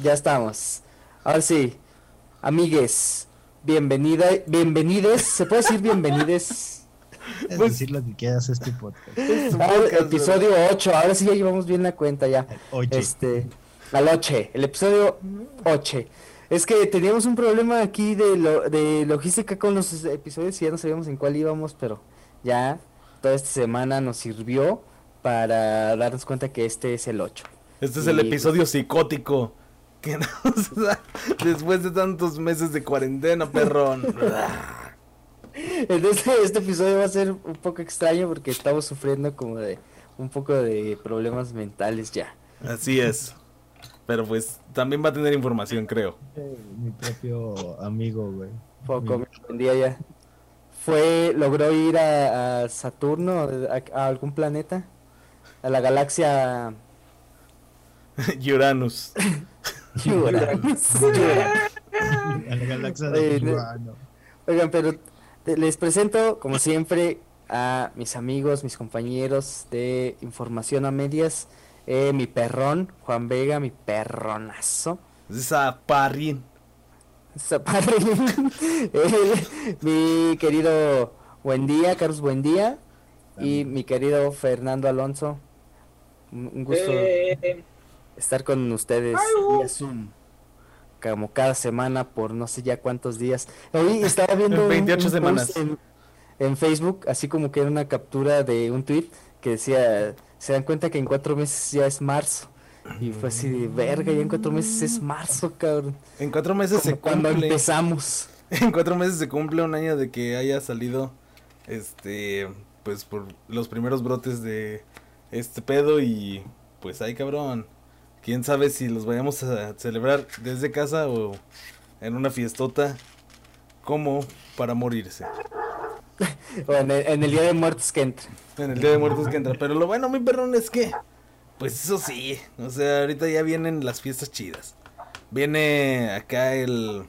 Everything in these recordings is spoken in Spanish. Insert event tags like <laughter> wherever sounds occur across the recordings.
Ya estamos. Ahora sí, amigues, bienvenida, bienvenides, ¿se puede decir bienvenides? <laughs> Es Pues- decir lo que quieras este podcast. <laughs> Ah, episodio 8, ahora sí ya llevamos bien la cuenta ya. Oye, Este, al 8, el episodio 8. Es que teníamos un problema aquí de, lo, de logística con los episodios y ya no sabíamos en cuál íbamos, pero ya toda esta semana nos sirvió para darnos cuenta que este es el 8. Este es Y, el pues- episodio psicótico que nos da después de tantos meses de cuarentena, perrón. Entonces este episodio va a ser un poco extraño porque estamos sufriendo como de un poco de problemas mentales ya. Así es. Pero pues también va a tener información, creo. mi propio amigo, güey. Poco, Mi- un día ya. Fue, logró ir a, a Saturno, a, a algún planeta, a la galaxia <laughs> Uranus. <laughs> Uranus. <laughs> A <laughs> la galaxia Oye, de no- Urano. Oigan, pero te- les presento, como siempre, a mis amigos, mis compañeros de Información a Medias, eh, mi perrón, Juan Vega, mi perronazo. Zaparrín. Zaparrín, <laughs> eh, mi querido Buendía, Carlos Buendía, y mi querido Fernando Alonso. Un un gusto Eh, estar con ustedes vía Zoom, como cada semana por no sé ya cuántos días. Hoy estaba viendo <laughs> un- 28 un post semanas. En, en Facebook, así como que era una captura de un tweet que decía, se dan cuenta que en cuatro meses ya es marzo. Y fue así de verga, ya en cuatro meses es marzo, cabrón. En cuatro meses Como se cuando cumple. empezamos. <laughs> En cuatro meses se cumple un año de que haya salido. Este. Pues por los primeros brotes de este pedo. Y pues ay cabrón. Quién sabe si los vayamos a celebrar desde casa o en una fiestota. Como para morirse. <laughs> O en el, en el Día de Muertos que entra. En el Día de Muertos que entra. Pero lo bueno, mi perrón, es que. Pues eso sí. O sea, ahorita ya vienen las fiestas chidas. Viene acá el.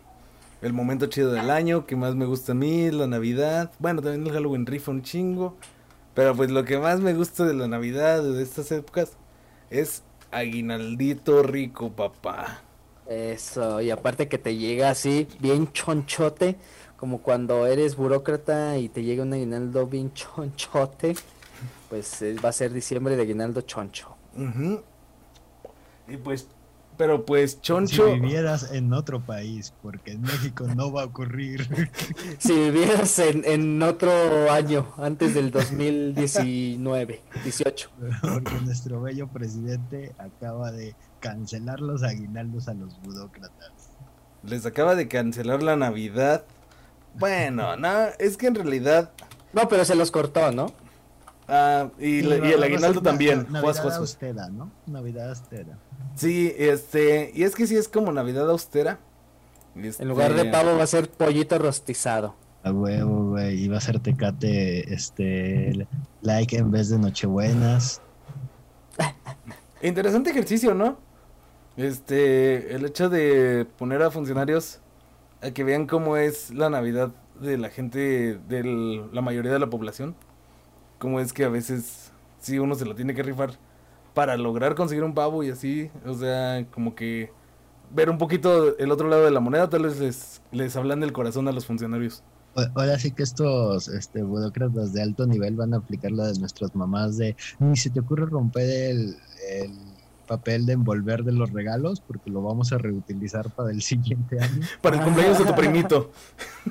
El momento chido del año que más me gusta a mí, la Navidad. Bueno, también el Halloween rifa un chingo. Pero pues lo que más me gusta de la Navidad, de estas épocas, es aguinaldito rico, papá. Eso, y aparte que te llega así, bien chonchote, como cuando eres burócrata y te llega un aguinaldo bien chonchote, pues eh, va a ser diciembre de aguinaldo choncho. Y pues, pero pues Si choncho. vivieras en otro país, porque en México no va a ocurrir. <laughs> Si vivieras en, en otro año, antes del 2019, 18. Porque nuestro bello presidente acaba de cancelar los aguinaldos a los burócratas. Les acaba de cancelar la Navidad. Bueno, no, es que en realidad. No, pero se los cortó, ¿no? Ah, y, la- y va- el aguinaldo también. Navidad juas, juas. austera, ¿no? Navidad austera. Sí, este. Y es que sí es como Navidad austera. Este, En lugar de pavo va a ser pollito rostizado. A huevo, güey. Iba a ser tecate, este, like en vez de nochebuenas. Interesante ejercicio, ¿no? Este. El hecho de poner a funcionarios a que vean cómo es la Navidad de la gente, de la mayoría de la población. Cómo es que a veces sí uno se lo tiene que rifar para lograr conseguir un pavo y así. O sea, como que ver un poquito el otro lado de la moneda, tal vez les, les hablan del corazón a los funcionarios. Ahora sí que estos este, burócratas de alto nivel van a aplicar la de nuestras mamás de ni se te ocurre romper el papel de envolver de los regalos porque lo vamos a reutilizar para el <laughs> siguiente año. Para el cumpleaños de tu primito.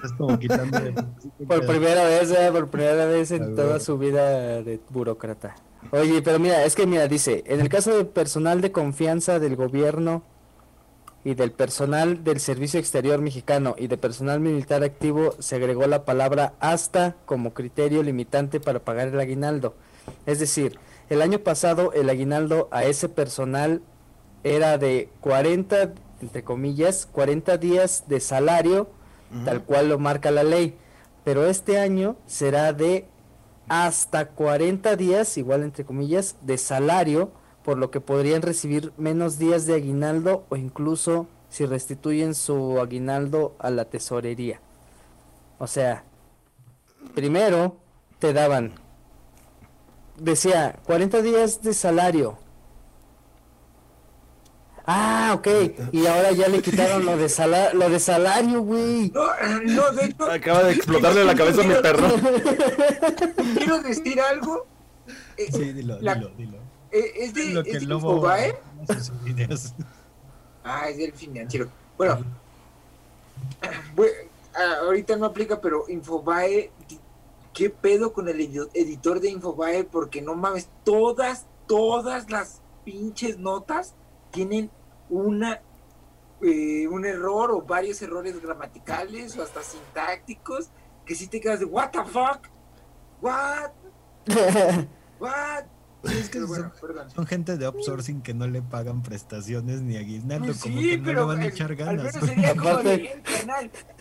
Es como quitando de- <laughs> Por primera vez, eh, por primera vez en toda su vida de burócrata. Oye, pero mira, es que mira, dice, en el caso del personal de confianza del gobierno y del personal del Servicio Exterior Mexicano y de personal militar activo, se agregó la palabra hasta como criterio limitante para pagar el aguinaldo. Es decir, el año pasado el aguinaldo a ese personal era de 40, entre comillas, 40 días de salario tal cual lo marca la ley. Pero este año será de hasta 40 días, igual entre comillas, de salario, por lo que podrían recibir menos días de aguinaldo o incluso si restituyen su aguinaldo a la tesorería. O sea, primero te daban, decía, 40 días de salario. Ah, ok. Y ahora ya le quitaron lo de, sala lo de salario, güey. No, no, de hecho, Acaba de explotarle la cabeza a mi perro. <laughs> quiero decir algo. Eh, Sí, dilo, la- dilo, dilo. eh, es de, Lo que es el de lobo Infobae. videos. Ah, es del financiero. Bueno, voy- ah, ahorita no aplica, pero Infobae, ¿qué pedo con el edi- editor de Infobae? Porque no mames, todas, todas las pinches notas tienen una eh, un error o varios errores gramaticales o hasta sintácticos que si te quedas de what the fuck, what, <laughs> what. Sí, es que Pero bueno, son, gente de outsourcing que no le pagan prestaciones ni aguinaldo, Pues como que no le van a al- echar al ganas. menos sería <laughs> como de, "Eh, carnal, pues, da-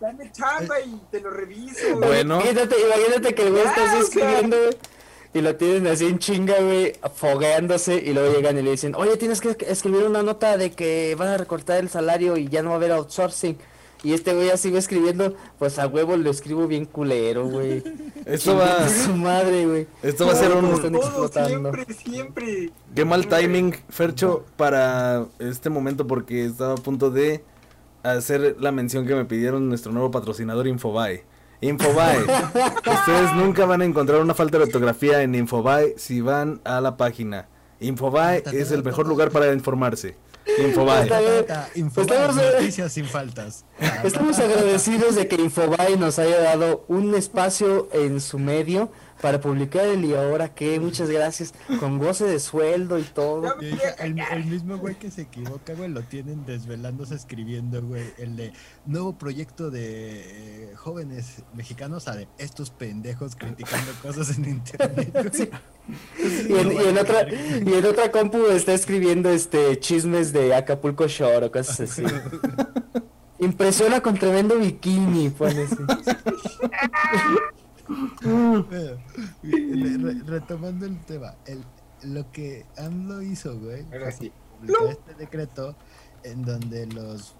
dame chamba y te lo reviso. Bueno. Imagínate, imagínate que el güey está escribiendo, güey, y lo tienen así en chinga, güey, fogueándose, y luego llegan y le dicen, oye, tienes que escribir una nota de que van a recortar el salario y ya no va a haber outsourcing. Y este güey así va escribiendo, pues a huevo lo escribo bien culero, güey. <laughs> Esto va, su madre, güey. esto va a ser un, están Todo explotando. siempre, siempre. Qué mal timing, Fercho, para este momento porque estaba a punto de hacer la mención que me pidieron nuestro nuevo patrocinador Infobae. Infobae. <laughs> Ustedes nunca van a encontrar una falta de ortografía en Infobae si van a la página. Infobae es el mejor lugar para informarse. Infobae. Estamos, noticias sin faltas. Ta, Estamos ta, ta. agradecidos de que Infobae nos haya dado un espacio en su medio para publicar el y ahora que muchas gracias con goce de sueldo y todo. Y el, el mismo güey que se equivoca, güey, lo tienen desvelándose escribiendo, güey, el de nuevo proyecto de eh, jóvenes mexicanos, a de estos pendejos criticando cosas en internet. güey. Y en, y en otra y en otra compu está escribiendo este chismes de Acapulco Shore o cosas así. <laughs> Impresiona con tremendo bikini, pone así. <laughs> Re- retomando el tema, el, lo que AMLO hizo, güey, Ahora publicar este decreto en donde los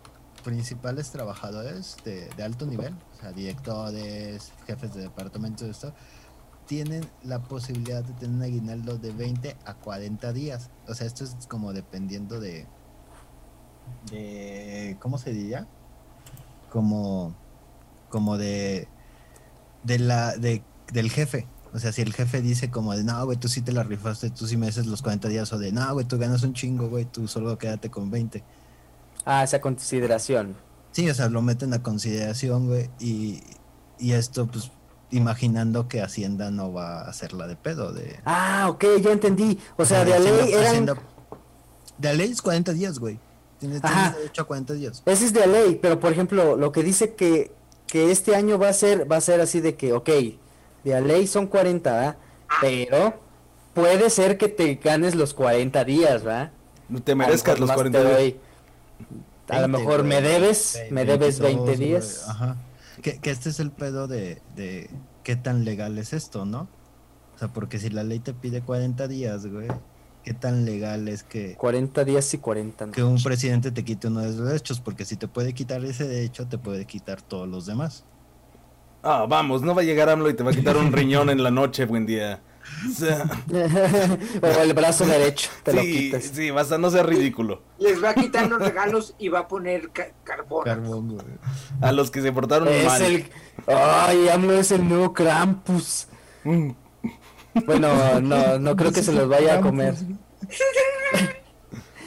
principales trabajadores de, de alto nivel, o sea, directores, jefes de departamento de esto, tienen la posibilidad de tener un aguinaldo de 20 a 40 días. O sea, esto es como dependiendo de, de ¿cómo se diría? Como, como de, de la, de, del jefe. O sea, si el jefe dice como de, no, güey, tú sí te la rifaste, tú sí me haces los 40 días, o de, no, güey, tú ganas un chingo, güey, tú solo quédate con 20. Ah, esa consideración. Sí, o sea, lo meten a consideración, güey, y, y esto, pues, imaginando que Hacienda no va a hacerla de pedo, de... Ah, ok, ya entendí. O sea, de Hacienda- ley eran Hacienda- de ley es 40 días, güey. Tienes, tienes derecho a 40 días. Ese es de ley, pero por ejemplo, lo que dice que, que este año va a ser, va a ser así de que, ok, de a ley son 40, ¿verdad? Pero puede ser que te ganes los 40 días, ¿verdad? Te A lo merezcas los más 40 te días. doy. A lo 20, mejor me debes, Ve- me debes 20 22, días. Ajá. Que, que este es el pedo de, de qué tan legal es esto, ¿no? O sea, porque si la ley te pide 40 días, güey, qué tan legal es que, 40 días y 40 no. que un presidente te quite uno de esos derechos, porque si te puede quitar ese derecho, te puede quitar todos los demás. Ah, vamos, no va a llegar AMLO y te va a quitar un <laughs> riñón en la noche, buen día. O sea, <laughs> o el brazo derecho, te lo sí, quitas. sí, basta, no sea ridículo. Les va a quitar los regalos y va a poner ca- carbón. Carbón, güey. A los que se portaron Es mal. el... Ay, AMLO es el nuevo Krampus. Mm. Bueno, no, no creo que se los vaya a comer. <laughs>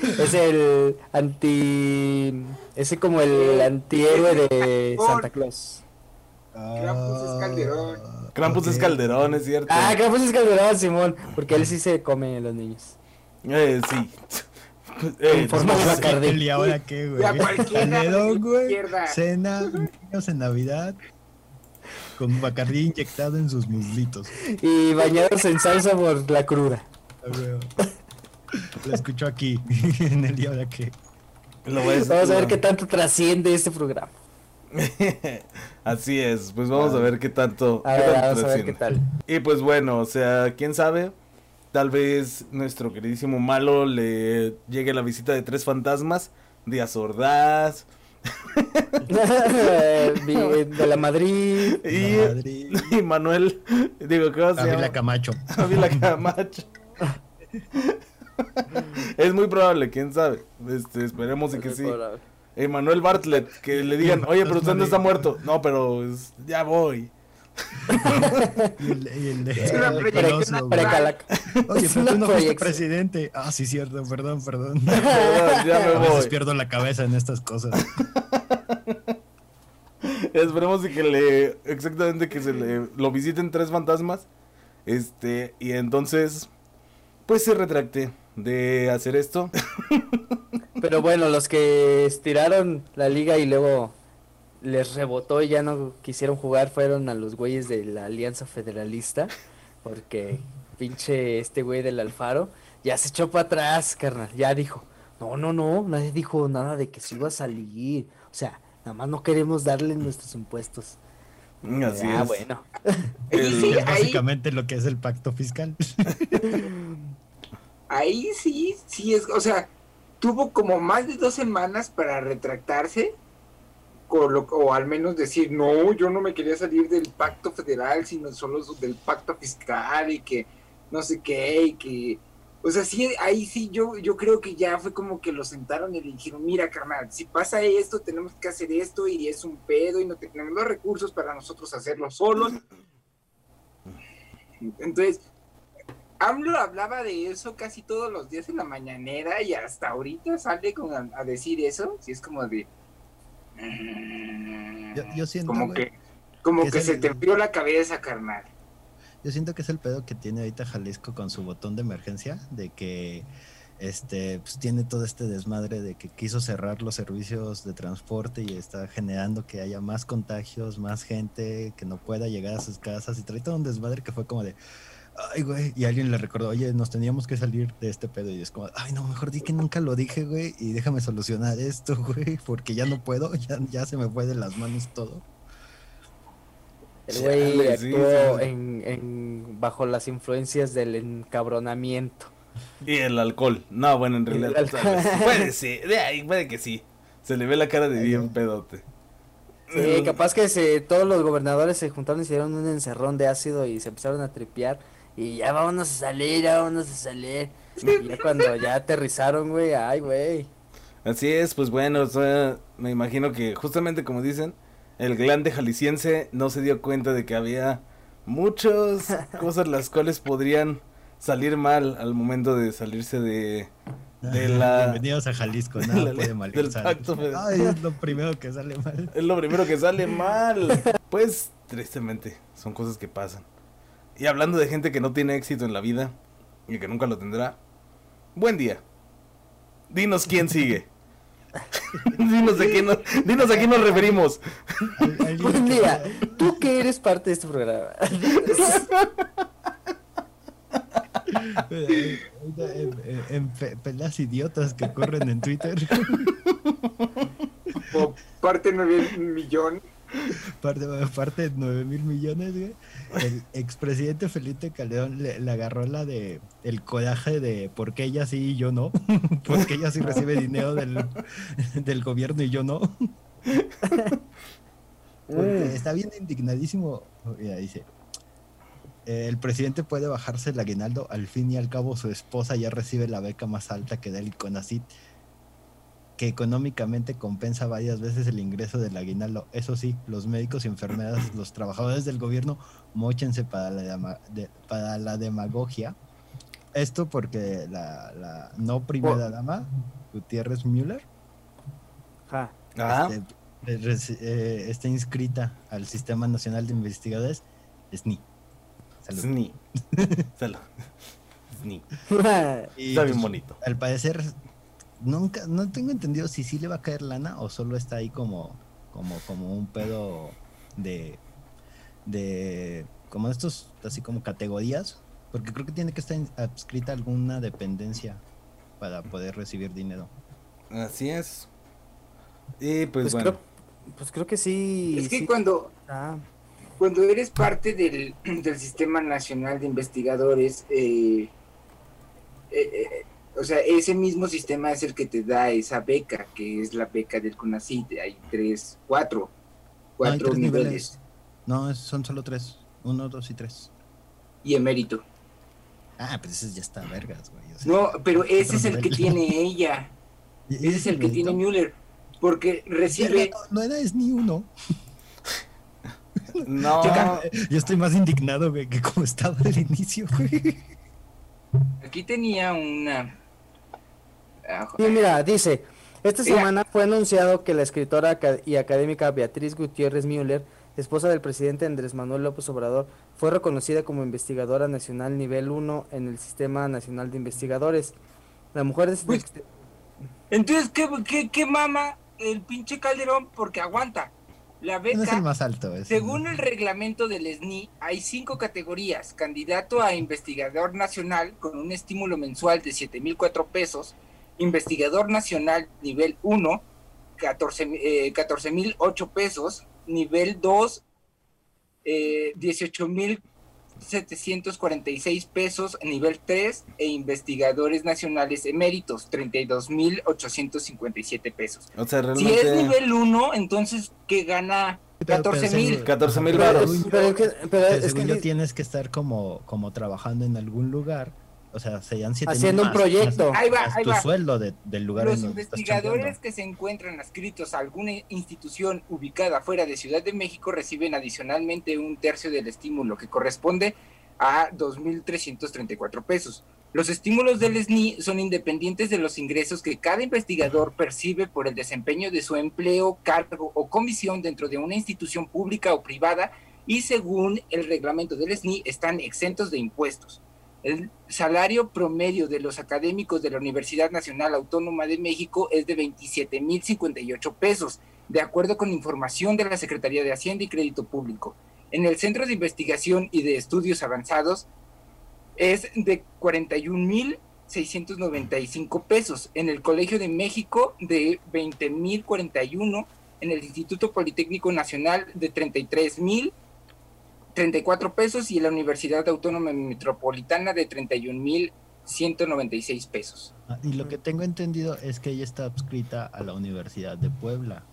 Es el anti... Ese como el antihéroe de Santa Claus. Krampus es Calderón. Krampus es ok. Calderón, es cierto. Ah, Krampus es Calderón, Simón. Porque él sí se come a los niños. Eh, sí. <laughs> Eh, En forma de. ¿Y ahora qué, güey? La güey. Cena, niños en Navidad. Con Bacardí inyectado en sus muslitos. Y bañados en salsa por la cruda. Lo escucho aquí. <laughs> en el qué. lo ves- Vamos a ver qué tanto trasciende este programa. <laughs> Así es, pues vamos a ver qué tanto. A qué ver, tanto vamos a ver qué trasciende. tal. Y pues bueno, o sea, quién sabe. Tal vez nuestro queridísimo malo le llegue la visita de tres fantasmas. Díaz Ordaz. <laughs> De la Madrid. Y, Madrid. <laughs> y Manuel. Digo, ¿qué va a Ávila Camacho. Ávila <laughs> Camacho. Es muy probable, quién sabe. Este, esperemos y que Es sí. probable. Emanuel Bartlett, que le digan, oye, pero usted no está muerto. No, pero es- ya voy. Y el, y el de- Es una proyección. Oye, pero tú no fuiste presidente. Ah, sí, cierto, perdón, <laughs> perdón. Ya me A veces voy. pierdo la cabeza en estas cosas. <laughs> Esperemos que le. Exactamente que se le. Lo visiten tres fantasmas. Este. Y entonces. Pues se retracte de hacer esto. <laughs> Pero bueno, los que estiraron la liga y luego les rebotó y ya no quisieron jugar fueron a los güeyes de la Alianza Federalista. Porque pinche este güey del Alfaro ya se echó para atrás, carnal. Ya dijo, no, no, no, nadie dijo nada de que se iba a salir. O sea, nada más no queremos darle nuestros impuestos. Así ah, es. bueno. <laughs> El- sí, es ahí, básicamente lo que es el pacto fiscal. <laughs> ahí sí, sí es, o sea, tuvo como más de dos semanas para retractarse, o, al menos decir, no, yo no me quería salir del pacto federal, sino solo del pacto fiscal y que no sé qué, y que, o sea, sí, ahí sí, yo, yo creo que ya fue como que lo sentaron y le dijeron, mira, carnal, si pasa esto, tenemos que hacer esto y es un pedo y no tenemos los recursos para nosotros hacerlo solos. Entonces, AMLO hablaba de eso casi todos los días en la mañanera y hasta ahorita sale con a, a decir eso, si es como de... Yo, yo siento, como que, como que se el- te enfrió la cabeza, carnal. yo siento que es el pedo que tiene ahorita Jalisco con su botón de emergencia, de que este pues tiene todo este desmadre de que quiso cerrar los servicios de transporte y está generando que haya más contagios, más gente que no pueda llegar a sus casas y trae todo un desmadre que fue como de ay güey, y alguien le recordó, oye, nos teníamos que salir de este pedo y es como, ay no, mejor di que nunca lo dije, güey, y déjame solucionar esto, <laughs> güey, porque ya no puedo, <laughs> ya, ya se me fue de las manos todo. El güey sí, actuó sí. En, en- bajo las influencias del encabronamiento. Y el alcohol. No, bueno, en realidad. <laughs> Puede ser. De ahí, puede que sí. Se le ve la cara de bien pedote. Sí, capaz que se, todos los gobernadores se juntaron y hicieron un encerrón de ácido y se empezaron a tripear. Y ya vámonos a salir, ya vámonos a salir. Y ya cuando ya aterrizaron, güey, ay, güey. Así es, pues bueno, o sea, me imagino que justamente como dicen, el glande jalisciense no se dio cuenta de que había muchas <laughs> cosas las cuales podrían salir mal al momento de salirse de, de la... <laughs> Bienvenidos a Jalisco, <laughs> nada la- puede del pacto federal. Ay, es lo primero que sale mal. Es lo primero que sale mal. Pues, tristemente, son cosas que pasan. Y hablando de gente que no tiene éxito en la vida y que nunca lo tendrá, buen día. Dinos quién sigue. <laughs> dinos, a quién nos, dinos a quién nos referimos. Buen día, tú que eres parte de este programa. En, en- en pe- peleas idiotas que corren en Twitter. O parte nueve millón. Parte, parte de 9 mil millones, güey. El expresidente Felipe Calderón le, le agarró la de el coraje de por qué ella sí y yo no. <laughs> Porque ella sí recibe dinero del, del gobierno y yo no. <laughs> Porque está bien indignadísimo. Mira, dice. "Eh, El presidente puede bajarse el aguinaldo, al fin y al cabo su esposa ya recibe la beca más alta que da el CONACIT, que económicamente compensa varias veces el ingreso del aguinaldo. Eso sí, los médicos y enfermeras, los trabajadores del gobierno, mochense para la, dema- de- para la demagogia. Esto porque la, la no primera dama, Gutiérrez Müller, Ajá. Ah, este, eh, está inscrita al Sistema Nacional de Investigadores, SNI. Salud. Sni. <laughs> Salud. <laughs> Sni. Y, <laughs> Está bien pues, bonito. Al parecer, nunca, no tengo entendido si sí le va a caer lana o solo está ahí como, como, como un pedo de, de, como estos, así como categorías, porque creo que tiene que estar adscrita alguna dependencia para poder recibir dinero. Así es. Y pues, Pues, bueno. creo, pues creo que sí. Es que sí. cuando, Ah, cuando eres parte del, del Sistema Nacional de Investigadores, eh, eh, eh, o sea, ese mismo sistema es el que te da esa beca, que es la beca del CONACYT. Hay tres, cuatro, cuatro tres niveles. niveles. No, son solo tres, uno, dos y tres. Y emérito. Ah, pero ese ya está vergas, güey. o sea, No, pero ese es el que tiene <laughs> ella. ¿y Ese es el que tiene? Müller. Porque recibe. No, no era es ni uno. <laughs> No, Yo estoy más indignado, güey, que como estaba al inicio, güey. Aquí tenía una. Y mira, dice, esta semana fue anunciado que la escritora y académica Beatriz Gutiérrez Müller, esposa del presidente Andrés Manuel López Obrador, fue reconocida como investigadora nacional nivel 1 en el Sistema Nacional de Investigadores. La mujer de Uy. Entonces, ¿qué, qué, qué mama el pinche Calderón? Porque aguanta. La No es el beca, más alto. es según el reglamento del SNI, hay cinco categorías. Candidato a investigador nacional con un estímulo mensual de 7.004 pesos. Investigador nacional nivel 1, 14 eh, 14.008 pesos. Nivel 2, eh, 18.746 pesos. Nivel 3, e investigadores nacionales eméritos, 32.857 pesos. o sea, Si es realmente nivel 1, entonces, ¿qué gana? Pero- pero 14 mil. seguro- 14 mil Pero, baros. pero es que, pero pero es que tienes que estar como, como trabajando en algún lugar. O sea, serían siete mil Haciendo un más- proyecto. más- Ahí va, más ahí tu va. sueldo de- del lugar Los en donde investigadores que se encuentran adscritos a alguna institución ubicada fuera de Ciudad de México reciben adicionalmente un tercio del estímulo, que corresponde a 2.334 pesos. Los estímulos del SNI son independientes de los ingresos que cada investigador percibe por el desempeño de su empleo, cargo o comisión dentro de una institución pública o privada y según el reglamento del SNI están exentos de impuestos. El salario promedio de los académicos de la Universidad Nacional Autónoma de México es de 27.058 pesos, de acuerdo con información de la Secretaría de Hacienda y Crédito Público. En el Centro de Investigación y de Estudios Avanzados es de 41.695 pesos. En el Colegio de México de 20.041. En el Instituto Politécnico Nacional de 33.000 34 pesos y la Universidad Autónoma Metropolitana de 31.196 pesos. Ah, y lo que tengo entendido es que ella está adscrita a la Universidad de Puebla.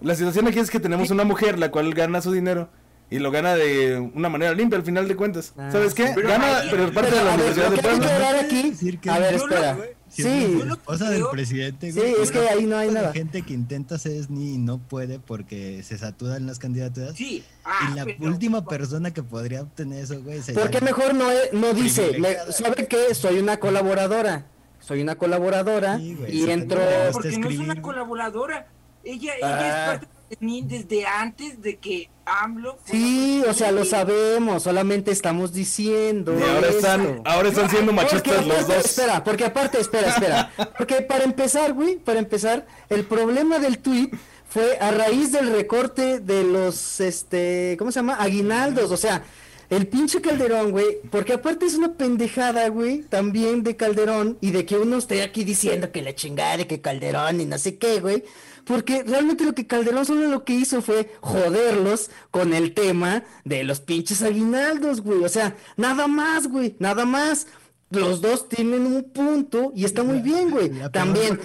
La situación aquí es que tenemos una mujer la cual gana su dinero y lo gana de una manera limpia al final de cuentas. Ah, ¿Sabes qué? Pero gana, ahí- pero es parte Pero, de la ver, Universidad de Puebla. aquí, Decir que a ver, espera. Sí, la creo- del presidente, Sí, güey, es que ahí no hay nada. gente que intenta ser SNI y no puede porque se saturan las candidaturas. Sí, ah, y la pero- última persona que podría obtener eso, güey, sería ¿Por qué mejor no, e- no dice, Privilegiada. ¿sabe qué? Soy una colaboradora. Soy una colaboradora Sí, güey, y sí, entro... porque no es una colaboradora. Ella, ella Ah. es parte desde antes de que AMLO. Sí, o sea, lo sabemos, solamente estamos diciendo. Y ahora están, ahora están siendo Porque machistas los aparte- dos. Espera, porque aparte, espera, espera. <laughs> Porque para empezar, güey, para empezar, el problema del tweet fue a raíz del recorte de los, este, ¿cómo se llama? Aguinaldos, o sea, el pinche Calderón, güey, porque aparte es una pendejada, güey, también de Calderón y de que uno esté aquí diciendo que la chingada de que Calderón y no sé qué, güey. Porque realmente lo que Calderón solo lo que hizo fue joderlos con el tema de los pinches aguinaldos, güey. O sea, nada más, güey, nada más. Los dos tienen un punto y está muy bien, güey. También.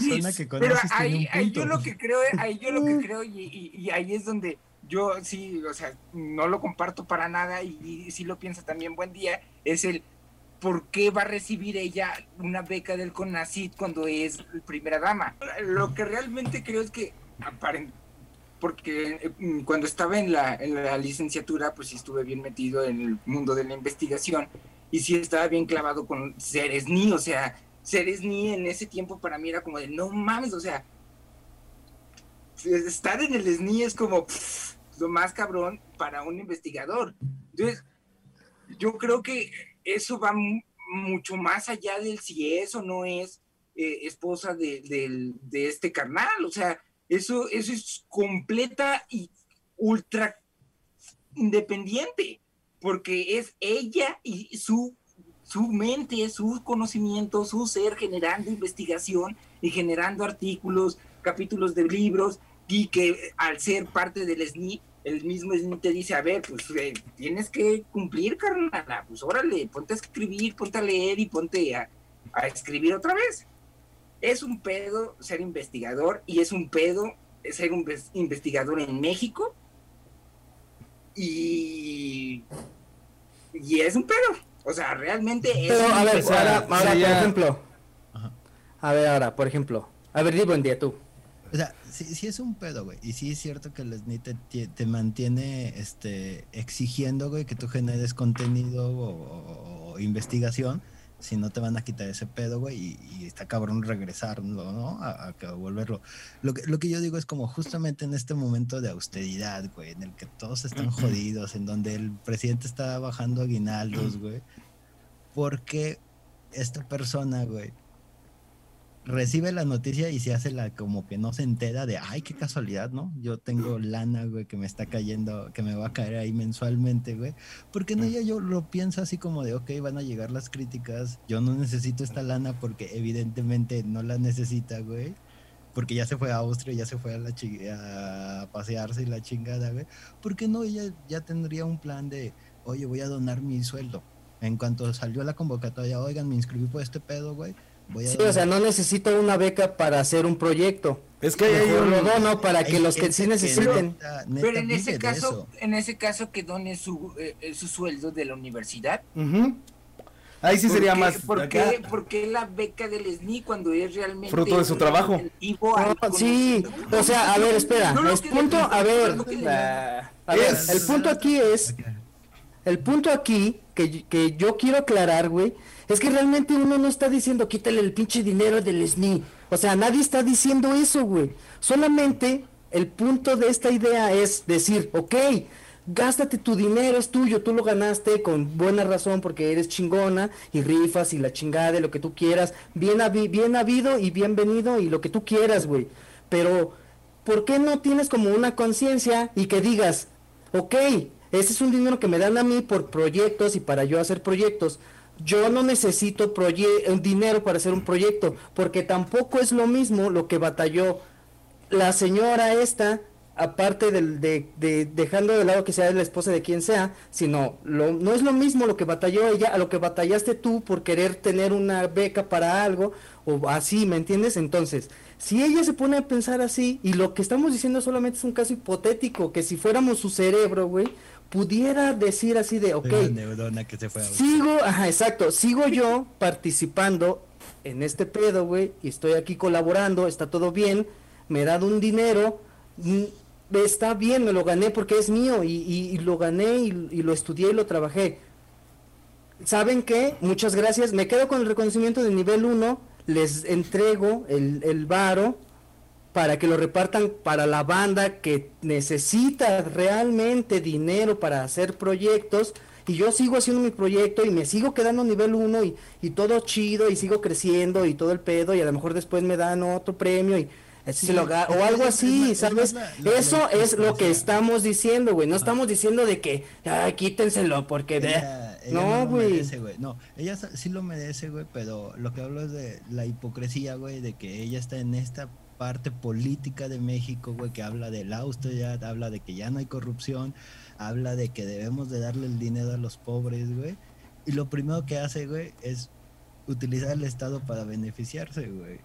Pero ahí, un ahí yo lo que creo, ahí yo lo que creo y, y- y ahí es donde yo sí, o sea, no lo comparto para nada y, y sí lo pienso también buen día, es el por qué va a recibir ella una beca del CONACIT cuando es primera dama. Lo que realmente creo es que porque eh, cuando estaba en la, en la licenciatura, pues sí estuve bien metido en el mundo de la investigación y sí estaba bien clavado con seres ni, o sea, seres ni en ese tiempo para mí era como de no mames, o sea, estar en el SNI es como pff, lo más cabrón para un investigador. Entonces, yo creo que eso va mu- mucho más allá del si es o no es eh, esposa de, este carnal. O sea, eso, eso es completa y ultra independiente, porque es ella y su, su mente, su conocimiento, su ser generando investigación y generando artículos, capítulos de libros, y que al ser parte del SNI, el mismo SNI te dice, a ver, pues eh, tienes que cumplir, carnal, pues órale, ponte a escribir, ponte a leer y ponte a, a escribir otra vez. Es un pedo ser investigador y es un pedo ser un ves- investigador en México y, y es un pedo. O sea, realmente es... Pero, a ver, ahora, ahora, por ejemplo. Ajá. A ver, ahora, por ejemplo. A ver, di buen día tú. O sea, sí, sí es un pedo, güey. Y sí es cierto que el SNI te, tie- te mantiene este, exigiendo, güey, que tú generes contenido o, o- o investigación. Si no te van a quitar ese pedo, güey. Y, y está cabrón regresarlo, ¿no? A, a volverlo. Lo que, lo que yo digo es como justamente en este momento de austeridad, güey, en el que todos están jodidos, en donde el presidente está bajando aguinaldos, güey. Porque esta persona, güey, recibe la noticia y se hace la como que no se entera de, ay, qué casualidad, ¿no? Yo tengo lana, güey, que me está cayendo, que me va a caer ahí mensualmente, güey. Porque no, ya yo lo pienso así como de, ok, van a llegar las críticas, yo no necesito esta lana porque evidentemente no la necesita, güey. Porque ya se fue a Austria, ya se fue a, la a pasearse y la chingada, güey. ¿Por qué no ella ya tendría un plan de, oye, voy a donar mi sueldo? En cuanto salió la convocatoria, oigan, me inscribí por este pedo, güey. Voy a Sí, donar o sea, no necesito una beca para hacer un proyecto. Es que hay un- lo dono para que Hay los que sí necesiten. neta- neta Pero en ese caso, en ese caso que done su, eh, eh, su sueldo de la universidad. Ujú. Ahí sí ¿Por sería qué- más ¿por qué, por qué la beca del SNI cuando es realmente Fruto de su trabajo. No, sí, o sea, a ver, espera, No que punto, a ver, a Es- el punto aquí es, el punto aquí que, que yo quiero aclarar, güey, es que realmente uno no está diciendo quítale el pinche dinero del SNI, o sea, nadie está diciendo eso, güey, solamente el punto de esta idea es decir, ok, gástate tu dinero, es tuyo, tú lo ganaste con buena razón porque eres chingona y rifas y la chingada y lo que tú quieras, bien, habi- bien habido y bienvenido y lo que tú quieras, güey. Pero, ¿por qué no tienes como una conciencia y que digas, ok, ese es un dinero que me dan a mí por proyectos y para yo hacer proyectos? Yo no necesito dinero para hacer un proyecto, porque tampoco es lo mismo lo que batalló la señora esta, aparte del, de, de- dejando de lado que sea la esposa de quien sea, sino lo, no es lo mismo lo que batalló ella a lo que batallaste tú por querer tener una beca para algo o así, ¿me entiendes? Entonces, si ella se pone a pensar así y lo que estamos diciendo solamente es un caso hipotético, que si fuéramos su cerebro, güey, pudiera decir así de, ok, neurona que se fue a Sigo, ajá, exacto, sigo yo participando en este pedo, güey, y estoy aquí colaborando, está todo bien, me he dado un dinero, mm, está bien, me lo gané porque es mío, y, y- y lo gané y, y lo estudié y lo trabajé. ¿Saben qué? Muchas gracias, me quedo con el reconocimiento de nivel 1, les entrego el, el varo para que lo repartan para la banda que necesita realmente dinero para hacer proyectos y yo sigo haciendo mi proyecto y me sigo quedando nivel 1 y, y todo chido y sigo creciendo y todo el pedo y a lo mejor después me dan otro premio y ese se lo o algo así, es ¿sabes? la- Eso es lo que estamos diciendo, güey, no estamos diciendo de que, ay, quítenselo porque... Ella, ella no, güey. güey. No, ella sí lo merece, güey, pero lo que hablo es de la hipocresía, güey, de que ella está en esta parte política de México, güey, que habla de la austeridad, habla de que ya no hay corrupción, habla de que debemos de darle el dinero a los pobres, güey. Y lo primero que hace, güey, es utilizar el Estado para beneficiarse, güey.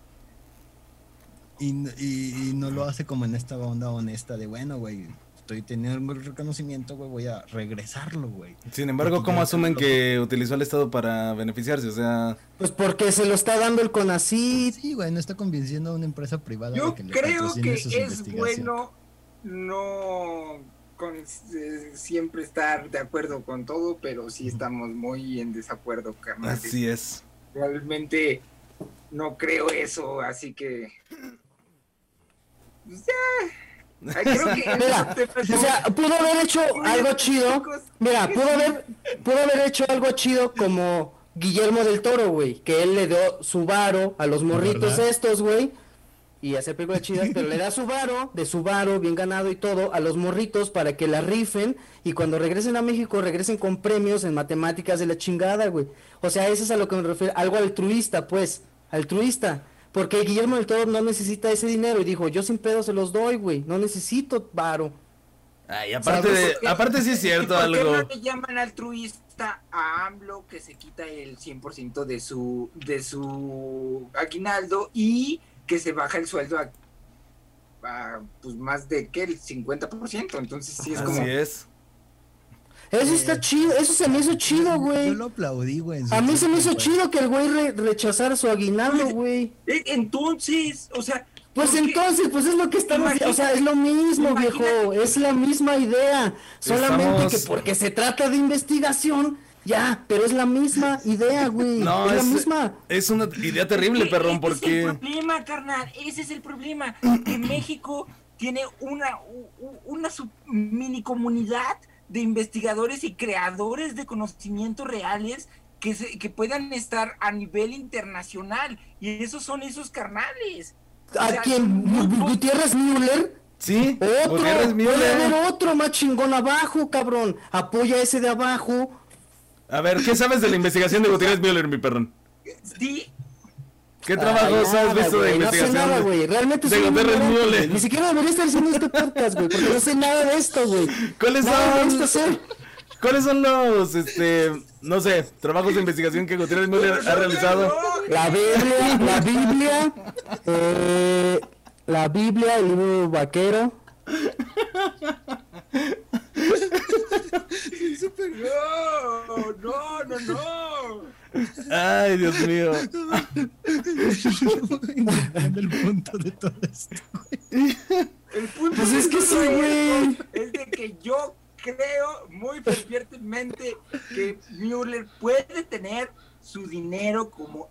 Y, y- y no lo hace como en esta onda honesta de, bueno, güey, estoy teniendo el reconocimiento, güey, voy a regresarlo, güey. Sin embargo, Porque ¿cómo asumen que utilizó el Estado para beneficiarse? O sea, Pues porque se lo está dando el CONACYT, Sí, güey, no está convenciendo a una empresa privada Yo que creo que sus es bueno no con, eh, siempre estar de acuerdo con todo, pero sí estamos muy en desacuerdo, carnal. así es. Realmente no creo eso, así que... pues ya. Ay, creo que <laughs> Mira, o sea, pudo haber hecho algo chido. Mira, pudo haber, pudo haber hecho algo chido como Guillermo del Toro, güey. Que él le dio su varo a los morritos ¿Verdad? estos, güey. Y hacer películas chidas, pero le da su varo, de su varo, bien ganado y todo, a los morritos para que la rifen. Y cuando regresen a México, regresen con premios en matemáticas de la chingada, güey. O sea, eso es a lo que me refiero. Algo altruista, pues. Altruista. Porque Guillermo del Toro no necesita ese dinero. Y dijo, yo sin pedo se los doy, güey. No necesito varo. Ay, aparte, de, ¿Por qué- aparte sí es ¿Y cierto por qué algo. no le llaman altruista a AMLO que se quita el 100% de su de su aguinaldo y que se baja el sueldo a, a, pues más de que el 50%? Entonces sí es como Así es. Eso está chido, eso se me hizo chido, Yo güey. lo aplaudí, güey. A mí se me hizo chido que el güey re- rechazara su aguinaldo, güey. Eh, Entonces, o sea. Pues entonces, pues es lo que estamos, o sea, es lo mismo, imagínate- viejo, es la misma idea, solamente Estamos- que porque se trata de investigación, ya, pero es la misma idea, güey, <laughs> No, es, es, la misma. es una idea terrible, Ese- perrón, ese Es el porque... problema, carnal. Ese es el problema. Que México tiene una, una sub- mini comunidad de investigadores y creadores de conocimientos reales que, se- que puedan estar a nivel internacional. Y esos son esos carnales. O ¿A sea, quién? Gutiérrez Müller? Sí, Otro, Gutiérrez puede haber Müller. otro más chingón abajo, cabrón, apoya ese de abajo. A ver, ¿qué sabes de la investigación de Gutiérrez Müller, mi perrón? Sí, ¿Qué trabajos Ay, has visto de investigación? No sé nada, güey. Realmente de soy güey. Ni siquiera debería estar haciendo este podcast, güey, porque no sé nada de esto, güey. ¿Cuáles Nada son, sé. ¿Cuáles son los, este, no sé, trabajos de investigación que Gutiérrez Müller ha realizado? La Biblia, la Biblia, eh, la Biblia, el libro vaquero. No, no, no, no. Ay, Dios mío. El punto de todo esto. El punto Pues es que sí, güey. Es de que yo creo muy fervientemente que Müller puede tener su dinero como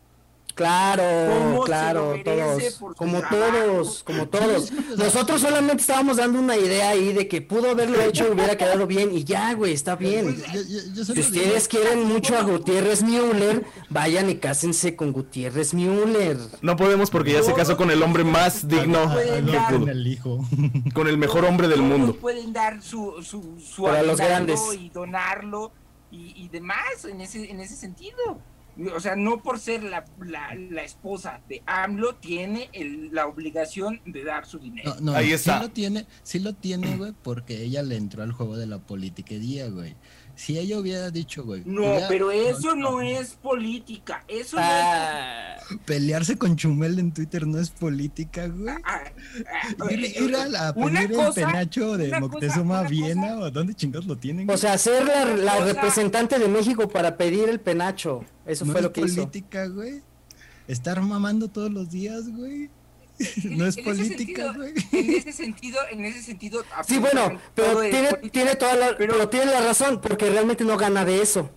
Claro, ¿Cómo se claro, todos, como trabajo? todos, como todos. <laughs> Nosotros solamente estábamos dando una idea ahí de que pudo haberlo <laughs> hecho y hubiera quedado bien y ya, güey, está bien. Yo, yo- yo Si digo- ustedes quieren mucho a Gutiérrez Müller, vayan y cásense con Gutiérrez Müller. No podemos porque ya se casó con el hombre más digno con pudo. el hijo. Con el mejor hombre del mundo. pueden dar su su, su Para los grandes. y donarlo y, y demás en ese en ese sentido. O sea, no por ser la, la, la esposa de AMLO tiene el- la obligación de dar su dinero. No, no, Ahí sí está. lo tiene, sí lo tiene, güey, porque ella le entró al juego de la politiquería, güey. Si ella hubiera dicho, güey. No, ya- pero eso no, es política. Eso no es Ah, Pelearse con Chumel en Twitter no es política, güey. Ah, ah, Ir, eh, ir a, la- pedir cosa- el penacho de cosa- Moctezuma una Viena cosa- o dónde chingados lo tienen. o sea, ser la, la Cosa- representante de México para pedir el penacho. Eso no fue es lo que hizo. política, güey. Estar mamando todos los días, güey. <laughs> no es en política, sentido- güey. En ese sentido, en ese sentido. Sí, bueno, pero tiene, política. tiene toda la, Pero- pero tiene la razón, porque realmente no gana de eso.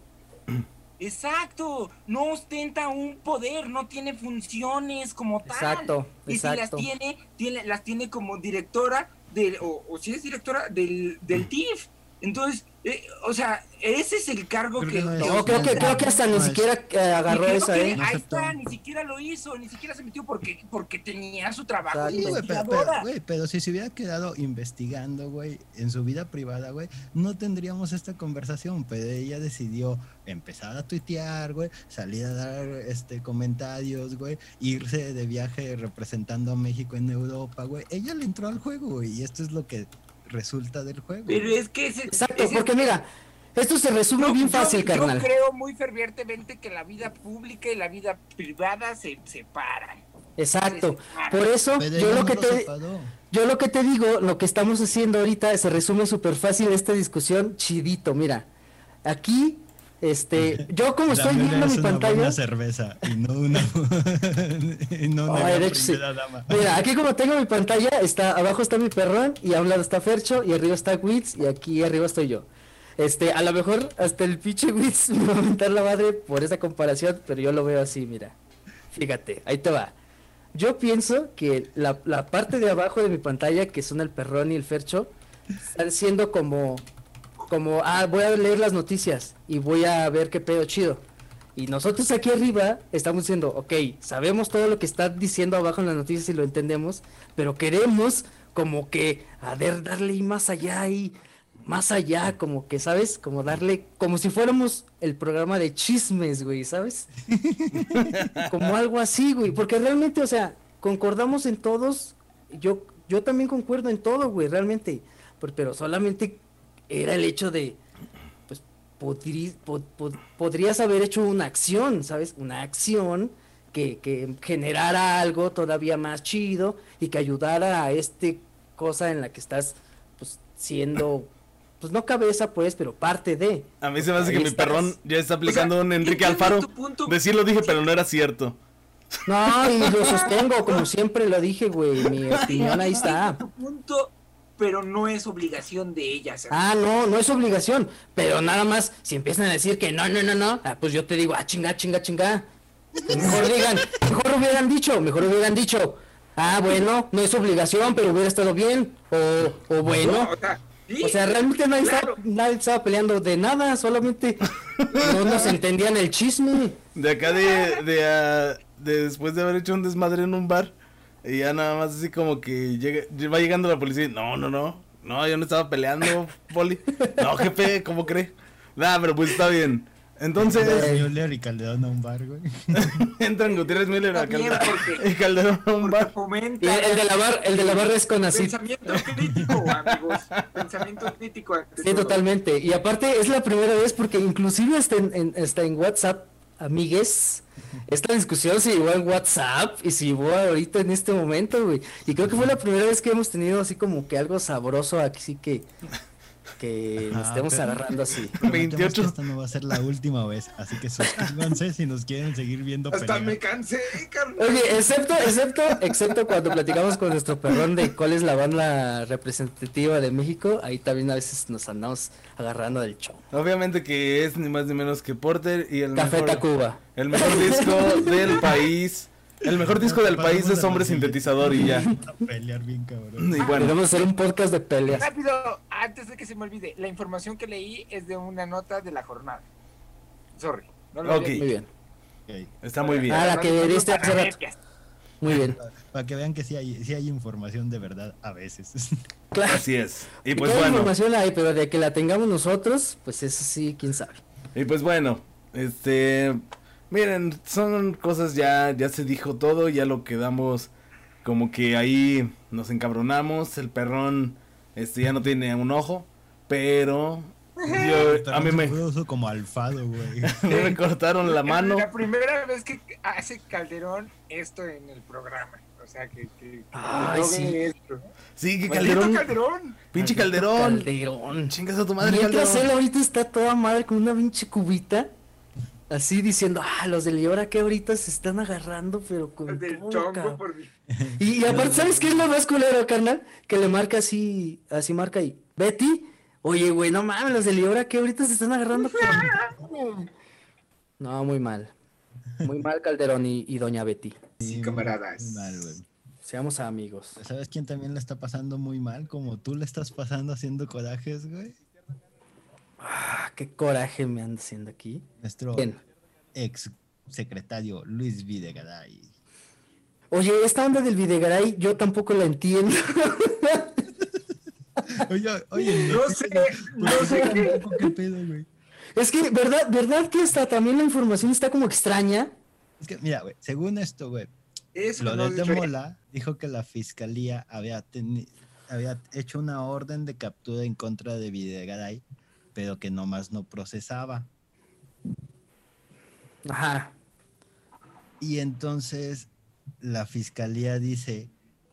Exacto, no ostenta un poder, no tiene funciones como tal. Exacto, y exacto. si las tiene, tiene, las tiene como directora del, o, o si es directora del, del TIF. Entonces, eh, o sea, ese es el cargo Creo que. que no creo que, creo que hasta ni siquiera eh, agarró esa, que ¿eh? Ahí está, ni siquiera lo hizo, ni siquiera se metió porque, porque tenía su trabajo. Sí, pero, investigadora. pero, güey, pero si se hubiera quedado investigando, güey, en su vida privada, güey, no tendríamos esta conversación, pero ella decidió empezar a tuitear, güey, salir a dar este comentarios, güey, irse de viaje representando a México en Europa, güey. Ella le entró al juego, güey, y esto es lo que resulta del juego. Pero es que ese, Exacto, ese- porque mira, esto se resume Yo- bien yo- fácil, yo carnal. creo muy fervientemente que la vida pública y la vida privada se separan. Exacto. Por eso, yo lo que lo te, separó. yo lo que te digo, lo que estamos haciendo ahorita se resume súper fácil esta discusión, chidito, mira. Aquí, este, yo como estoy viendo es mi una pantalla. buena cerveza y no una, <laughs> y no una hecho, sí. dama. Mira, aquí como tengo mi pantalla, está abajo está mi perrón y a un lado está Fercho y arriba está Witz y aquí arriba estoy yo. Este, a lo mejor hasta el pinche Witz <laughs> me va a mentar la madre por esa comparación, pero yo lo veo así, mira. Fíjate, ahí te va. Yo pienso que la, la parte de abajo de mi pantalla, que son el perrón y el Fercho, están siendo como, como, ah, voy a leer las noticias y voy a ver qué pedo chido. Y nosotros aquí arriba estamos diciendo, ok, sabemos todo lo que está diciendo abajo en las noticias y lo entendemos, pero queremos como que, a ver, darle más allá y más allá, como que, ¿sabes? Como darle, como si fuéramos el programa de chismes, güey, ¿sabes? <laughs> como algo así, güey, porque realmente, o sea, concordamos en todos, yo, yo también concuerdo en todo, güey, realmente, pero solamente era el hecho de, pues, podrí- po- po- podrías haber hecho una acción, ¿sabes? Una acción que, que generara algo todavía más chido y que ayudara a este cosa en la que estás, pues, siendo, pues no cabeza, pues, pero parte de. A mí se me hace que mi perrón ya está aplicando O sea, un Enrique Alfaro. Decir lo dije, pero no era cierto. No, y lo <laughs> sostengo, como siempre lo dije, güey. Mi opinión ahí está. Tu punto, pero no es obligación de ella. hacerlo. Ah, no, no es obligación. Pero nada más, si empiezan a decir que no, no, no, no, ah, pues yo te digo, ah, chinga, chinga, chinga. Mejor digan, mejor hubieran dicho, mejor hubieran dicho. Ah, bueno, no es obligación, pero hubiera estado bien. O, o bueno. No, o sea, sí, O sea, realmente nadie, claro. estaba, nadie estaba peleando de nada, solamente no nos entendían el chisme. De acá de, de, ah, de después de haber hecho un desmadre en un bar. Y ya nada más así como que llega, va llegando la policía. y, No, no, no. No, yo no estaba peleando, <laughs> poli. No, jefe, ¿cómo cree? Nah, pero pues está bien. Entonces, Müller y Calderón a un bar, güey. <laughs> entran Gutiérrez Miller a Calderón, porque- <laughs> y Calderón a un bar. Y fomenta el, el de la barra, el de la barra es con así. pensamiento crítico, amigos. Pensamiento crítico. Sí, todo. totalmente. Y aparte es la primera vez porque inclusive está en, en- está en WhatsApp, amigues. Esta discusión se llevó en WhatsApp y se llevó ahorita en este momento, güey. Y creo que fue la primera vez que hemos tenido así como que algo sabroso aquí que, que nos estemos pero- agarrando así. <laughs> Prometemos 28. que Esta no va a ser la última vez, así que suscríbanse si nos quieren seguir viendo Hasta me cansé, carnal. Oye, excepto, excepto, excepto cuando platicamos con nuestro perrón de cuál es la banda representativa de México, ahí también a veces nos andamos agarrando del show. Obviamente que es ni más ni menos que Porter y el Café mejor, Tacuba. el mejor disco <laughs> del país. El mejor disco del país es Hombre Sintetizador y ya. <laughs> A pelear bien, cabrón. Y bueno, Debemos hacer un podcast de peleas. Rápido, antes de que se me olvide, la información que leí es de una nota de la jornada. Sorry. No lo Ok. leí. Muy bien, Ok. está muy bien. Ah, la que diste hace rato. muy bien. Para que vean que sí hay, sí hay información de verdad a veces. <laughs> Claro. Así es. Y pues bueno, información hay, pero de que la tengamos nosotros, pues eso sí, quién sabe. y pues bueno, este, miren, son cosas ya, ya se dijo todo, ya lo quedamos como que ahí nos encabronamos, el perrón, este, ya no tiene un ojo, pero yo, <laughs> a mí me, como alfado, güey. me cortaron la mano. La primera vez que hace Calderón esto en el programa. O sea, que, que, que Ay, sí. esto. Sí, que Calderón, Calderón. pinche Calderón, Calderón. chingas a tu madre, Mientras él Calderón. ahorita está toda madre con una pinche cubita, así diciendo, ah, los de Liora que ahorita se están agarrando, pero con Del todo, chongo cabrón". por mi- Y, y aparte, ¿sabes qué es lo más culero, carnal? Que le marca así, así marca ahí. Betty, oye, güey, no mames, los de Liora que ahorita se están agarrando con... No, muy mal. Muy mal Calderón y, y Doña Betty. Sí, camaradas. muy mal, güey. Seamos amigos. ¿Sabes quién también le está pasando muy mal? Como tú le estás pasando haciendo corajes, güey. Ah, qué coraje me anda haciendo aquí. Nuestro Bien. ex secretario Luis Videgaray. Oye, esta onda del Videgaray yo tampoco la entiendo. <laughs> Oye, oye, No sé, no sé qué. pedo, güey. es que, ¿verdad, verdad que está también la información está como extraña? Es que, mira, güey, según esto, güey, Eso lo no de. Mola dijo que la fiscalía había, había hecho una orden de captura en contra de Videgaray, pero que nomás no procesaba. Ajá. Y entonces la fiscalía dice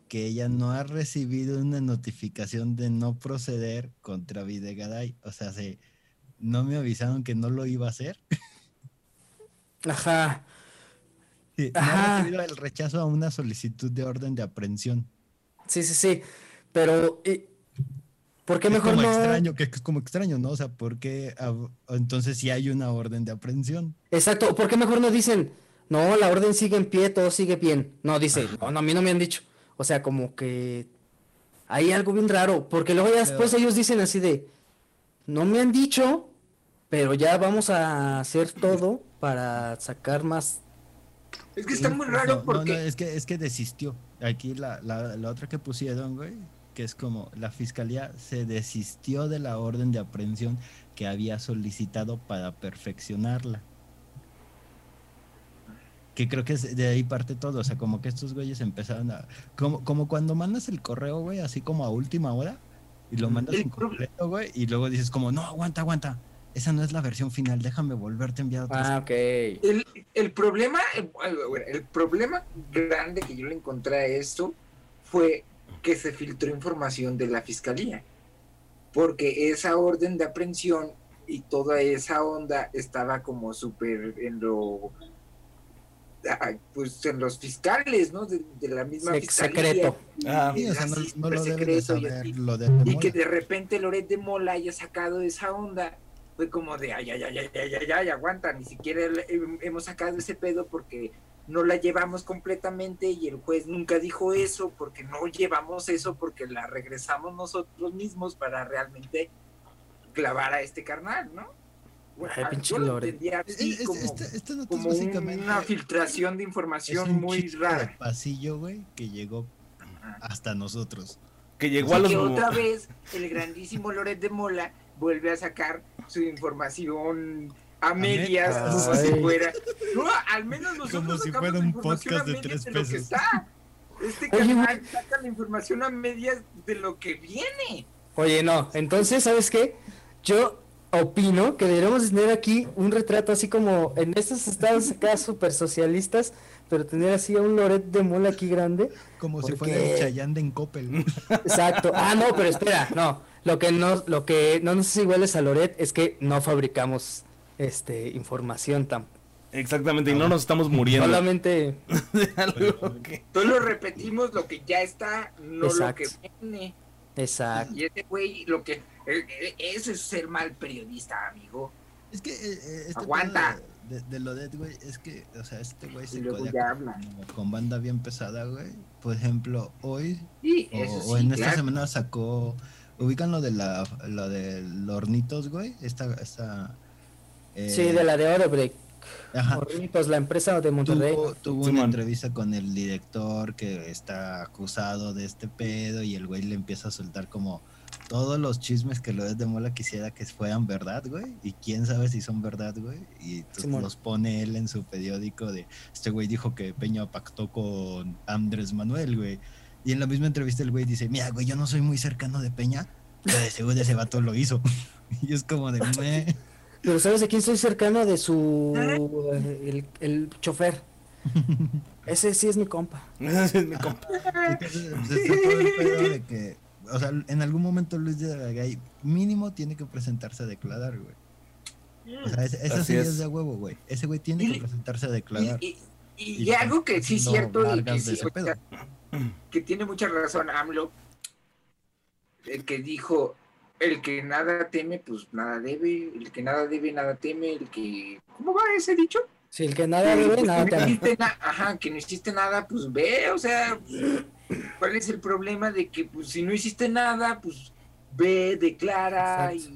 que ella no ha recibido una notificación de no proceder contra Videgaray. O sea, se, no me avisaron que no lo iba a hacer. Ajá. Sí, no ha recibido el rechazo a una solicitud de orden de aprehensión. Sí, sí, sí. Pero, ¿por qué Es mejor como no? extraño, que es como extraño, ¿no? O sea, porque entonces sí hay una orden de aprehensión. Exacto, ¿por qué mejor no dicen, no, la orden sigue en pie, todo sigue bien? No, dice, no, no, a mí no me han dicho. O sea, como que hay algo bien raro, porque luego ya después ellos dicen así de, no me han dicho, pero ya vamos a hacer todo para sacar más. Es que está muy raro no, porque no, es que es que desistió. Aquí la, la, la otra que pusieron, güey, que es como la fiscalía se desistió de la orden de aprehensión que había solicitado para perfeccionarla. Que creo que es de ahí parte todo, o sea, como que estos güeyes empezaron a como como cuando mandas el correo, güey, así como a última hora y lo mandas en completo, güey, y luego dices como, "No, aguanta, aguanta. Esa no es la versión final, déjame volverte a enviar otra." Ah, ok. el, el problema, el problema grande que yo le encontré a esto fue que se filtró información de la fiscalía. porque esa orden de aprehensión y toda esa onda estaba como súper en lo pues en los fiscales, ¿no? De, de la misma Sec- fiscalía. secreto. Ah. Sí, o sea, no, Así, no lo súper deben de secreto y lo de que de repente Loret de Mola haya sacado esa onda, fue como de, ay, ay, ay, ay, ay, ay, ay, aguanta, ni siquiera hemos sacado ese pedo porque no la llevamos completamente y el juez nunca dijo eso, porque no llevamos eso, porque la regresamos nosotros mismos para realmente clavar a este carnal, ¿no? Bueno, Ay, pinche yo lo entendía Es- así, es- como, esta, esta nota es como un- básicamente una filtración de es información un muy chisme de rara. pasillo, güey, que llegó hasta nosotros. Que llegó a Y los... que otra <laughs> vez el grandísimo Loret de Mola vuelve a sacar su información a medias, medias. como si Ay. fuera. No, al menos nosotros Como si sacamos fuera un información podcast a de medias tres lo que pesos. está. Este Oye, canal saca la información a medias de lo que viene. Oye, no, entonces, ¿sabes qué? Yo opino que deberíamos tener aquí un retrato así como en estos estados acá <laughs> súper socialistas, pero tener así a un Loret de Mola aquí grande. Como si fuera el Chayán de Encopel. Exacto. <laughs> Ah, no, pero espera, no. Lo que no, lo que no nos es iguales a Loret es que no fabricamos este información tan Exactamente, y no nos estamos muriendo. solamente <laughs> que... Solo repetimos lo que ya está, no Exacto. lo que viene. exacto. Y ese güey, lo que. eh, eh, Eso es ser mal periodista, amigo. Es que eh, este Aguanta. De, lo de güey, es que, o sea, este güey se codea con, con banda bien pesada, güey. Por ejemplo, hoy Sí, o, eso o sí, en esta claro. semana sacó, ubican lo de la, lo de los hornitos, güey. Esta, esta. Eh, Sí, de la de Odebrecht. Ajá. Hornitos, la empresa de Monterrey. Tuvo, tuvo una entrevista con el director que está acusado de este pedo y el güey le empieza a soltar como todos los chismes que lo de Mola quisiera que fueran verdad, güey. Y quién sabe si son verdad, güey. Y los pone él en su periódico de este güey dijo que Peña pactó con Andrés Manuel, güey. Y en la misma entrevista el güey dice, mira, güey, yo no soy muy cercano de Peña, pero de seguro ese vato lo hizo. <laughs> y es como de, "Meh". Pero ¿sabes de quién soy cercano? De su... eh, el, el chofer. Ese sí es mi compa. <laughs> Es mi compa. Entonces, el pedo de que, o sea, en algún momento Luis de Aragay mínimo tiene que presentarse a declarar, güey. O sea, es- esa sí es. es de huevo, güey. Ese güey tiene que presentarse a declarar. Y, y- y- Y y algo que sí es no cierto y que, sí, ese o sea, pedo. que tiene mucha razón AMLO, el que dijo, el que nada teme, pues nada debe, el que nada debe, nada teme, el que... ¿Cómo va ese dicho? Si el que nada debe, Pues, nada que no teme. hiciste na- Ajá, que no hiciste nada, pues ve, o sea, ¿cuál es el problema de que pues, si no hiciste nada, pues ve, declara Exacto.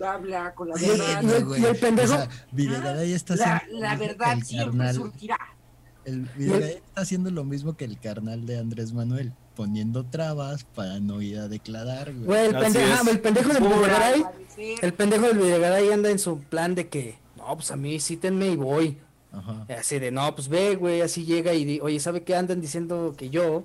y habla con la verdad? y el- güey. y el pendejo- O sea, Videgaray está La, haciendo la verdad siempre carnal- surgirá. El Videgaray está haciendo lo mismo que el carnal de Andrés Manuel, poniendo trabas para no ir a declarar, güey. Güey, el pendejo, ah, el pendejo del Videgaray, el pendejo del Videgaray anda en su plan de que, no, pues a mí cítenme y voy. Ajá. Así de, no, pues ve, güey, así llega y di, oye, ¿sabe qué andan diciendo que yo?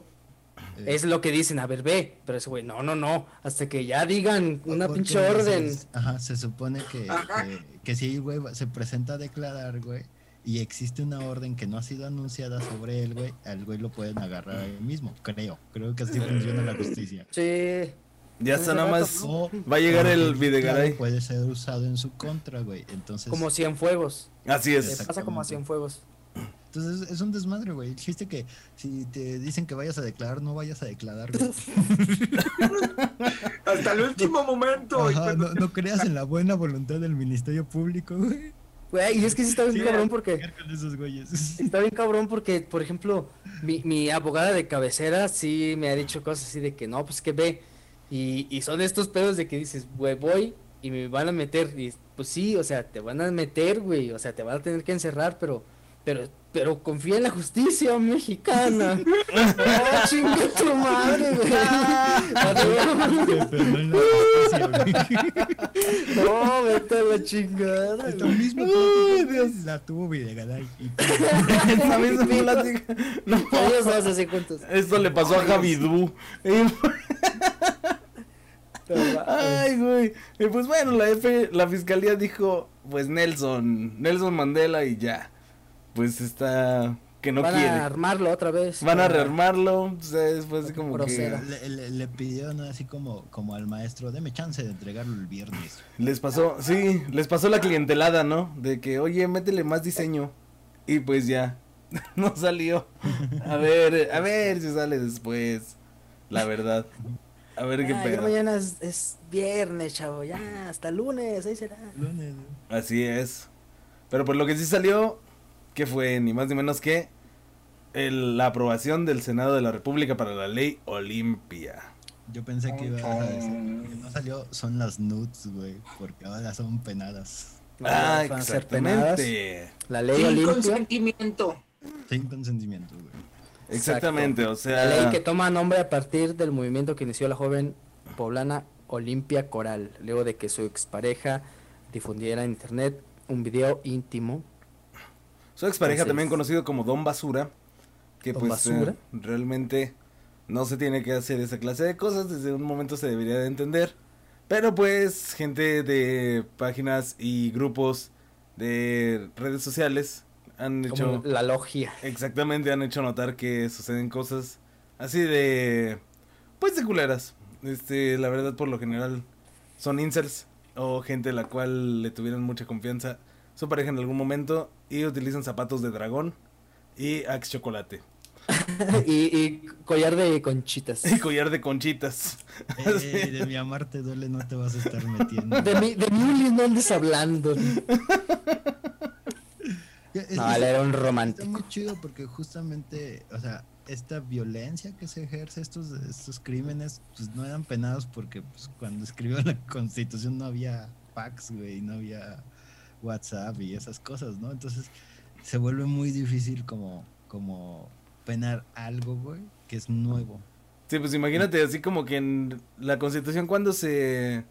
Eh, Es lo que dicen, a ver, ve. Pero ese güey, no, no, no, hasta que ya digan una pinche se- orden. Ajá, se supone que, que, que si el güey se presenta a declarar, güey, y existe una orden que no ha sido anunciada sobre él, güey, al güey lo pueden agarrar ahí mismo, creo. Creo que así funciona la justicia. Sí, Ya está nada más. O- Va a llegar el Videgaray. Puede ser usado en su contra, güey. Entonces, como Cienfuegos. Así Le es. pasa como a Cienfuegos. entonces es un desmadre, güey. El chiste que si te dicen que vayas a declarar, no vayas a declarar, güey. <laughs> Hasta el último momento. Ajá, no, no creas en la buena voluntad del Ministerio Público, güey. Güey, y es que sí está bien Sí, cabrón porque... Llegar con esos güeyes. <laughs> Está bien cabrón porque, por ejemplo, mi, mi abogada de cabecera sí me ha dicho cosas así de que no, pues que ve. Y, y son estos pedos de que dices, güey, voy y me van a meter. Y pues sí, o sea, te van a meter, güey. O sea, te van a tener que encerrar, pero, pero, pero confía en la justicia mexicana. oh, <laughs> chinga tu madre, güey. No <laughs> la justicia, güey. no, vete a la chingada. Esta güey. misma Ay, Dios. la tuvo Videgaray. Y <laughs> Esa misma plática. No, Ellos dos así juntos. esto le pasó a Javidú. Ay, güey. Y pues bueno, la F, la fiscalía dijo, pues Nelson, Nelson Mandela y ya. Pues está, que no Van quiere. a armarlo otra vez. Van a rearmarlo, o sea, después así como que. Le, le- le pidieron así como, como al maestro, deme chance de entregarlo el viernes. les pasó, sí, les pasó la clientelada, ¿no? De que, oye, métele más diseño. Y pues ya, <laughs> no salió. A ver, a ver si sale después, la verdad. A ver qué ya pedo. mañana es, es viernes, chavo. Ya, hasta lunes, ahí será. Lunes, Así es. Pero por lo que sí salió, que fue ni más ni menos que el- la aprobación del Senado de la República para la ley Olimpia. Yo pensé que iba a decir que no salió, son las nudes, güey, porque ahora son penadas. Ah, Van a ser penadas. exactamente. La ley Sin Olimpia. consentimiento. Sin consentimiento, güey. Exactamente, o sea, La ley que toma nombre a partir del movimiento que inició la joven poblana Olimpia Coral, luego de que su expareja difundiera en internet un video íntimo. Su expareja entonces- también conocido como Don Basura, que Don pues Basura. eh, realmente no se tiene que hacer esa clase de cosas, desde un momento se debería de entender. Pero pues gente de páginas y grupos de redes sociales han hecho... La logia. Exactamente, han hecho notar que suceden cosas así de. Pues de culeras. Este, la verdad, por lo general, son incels o gente a la cual le tuvieron mucha confianza su pareja en algún momento y utilizan zapatos de dragón y axe chocolate <laughs> y, y collar de conchitas. y collar de conchitas. <laughs> De mi amarte duele, no te vas a estar metiendo. De mi, de mi Uli no andes hablando. <laughs> No, él era un Está romántico. muy chido porque justamente, o sea, esta violencia que se ejerce, estos, estos crímenes, pues no eran penados porque pues, cuando escribió la constitución no había fax, güey, no había WhatsApp y esas cosas, ¿no? Entonces se vuelve muy difícil como, como penar algo, güey, que es nuevo. Sí, pues imagínate, así como que en la constitución, cuando se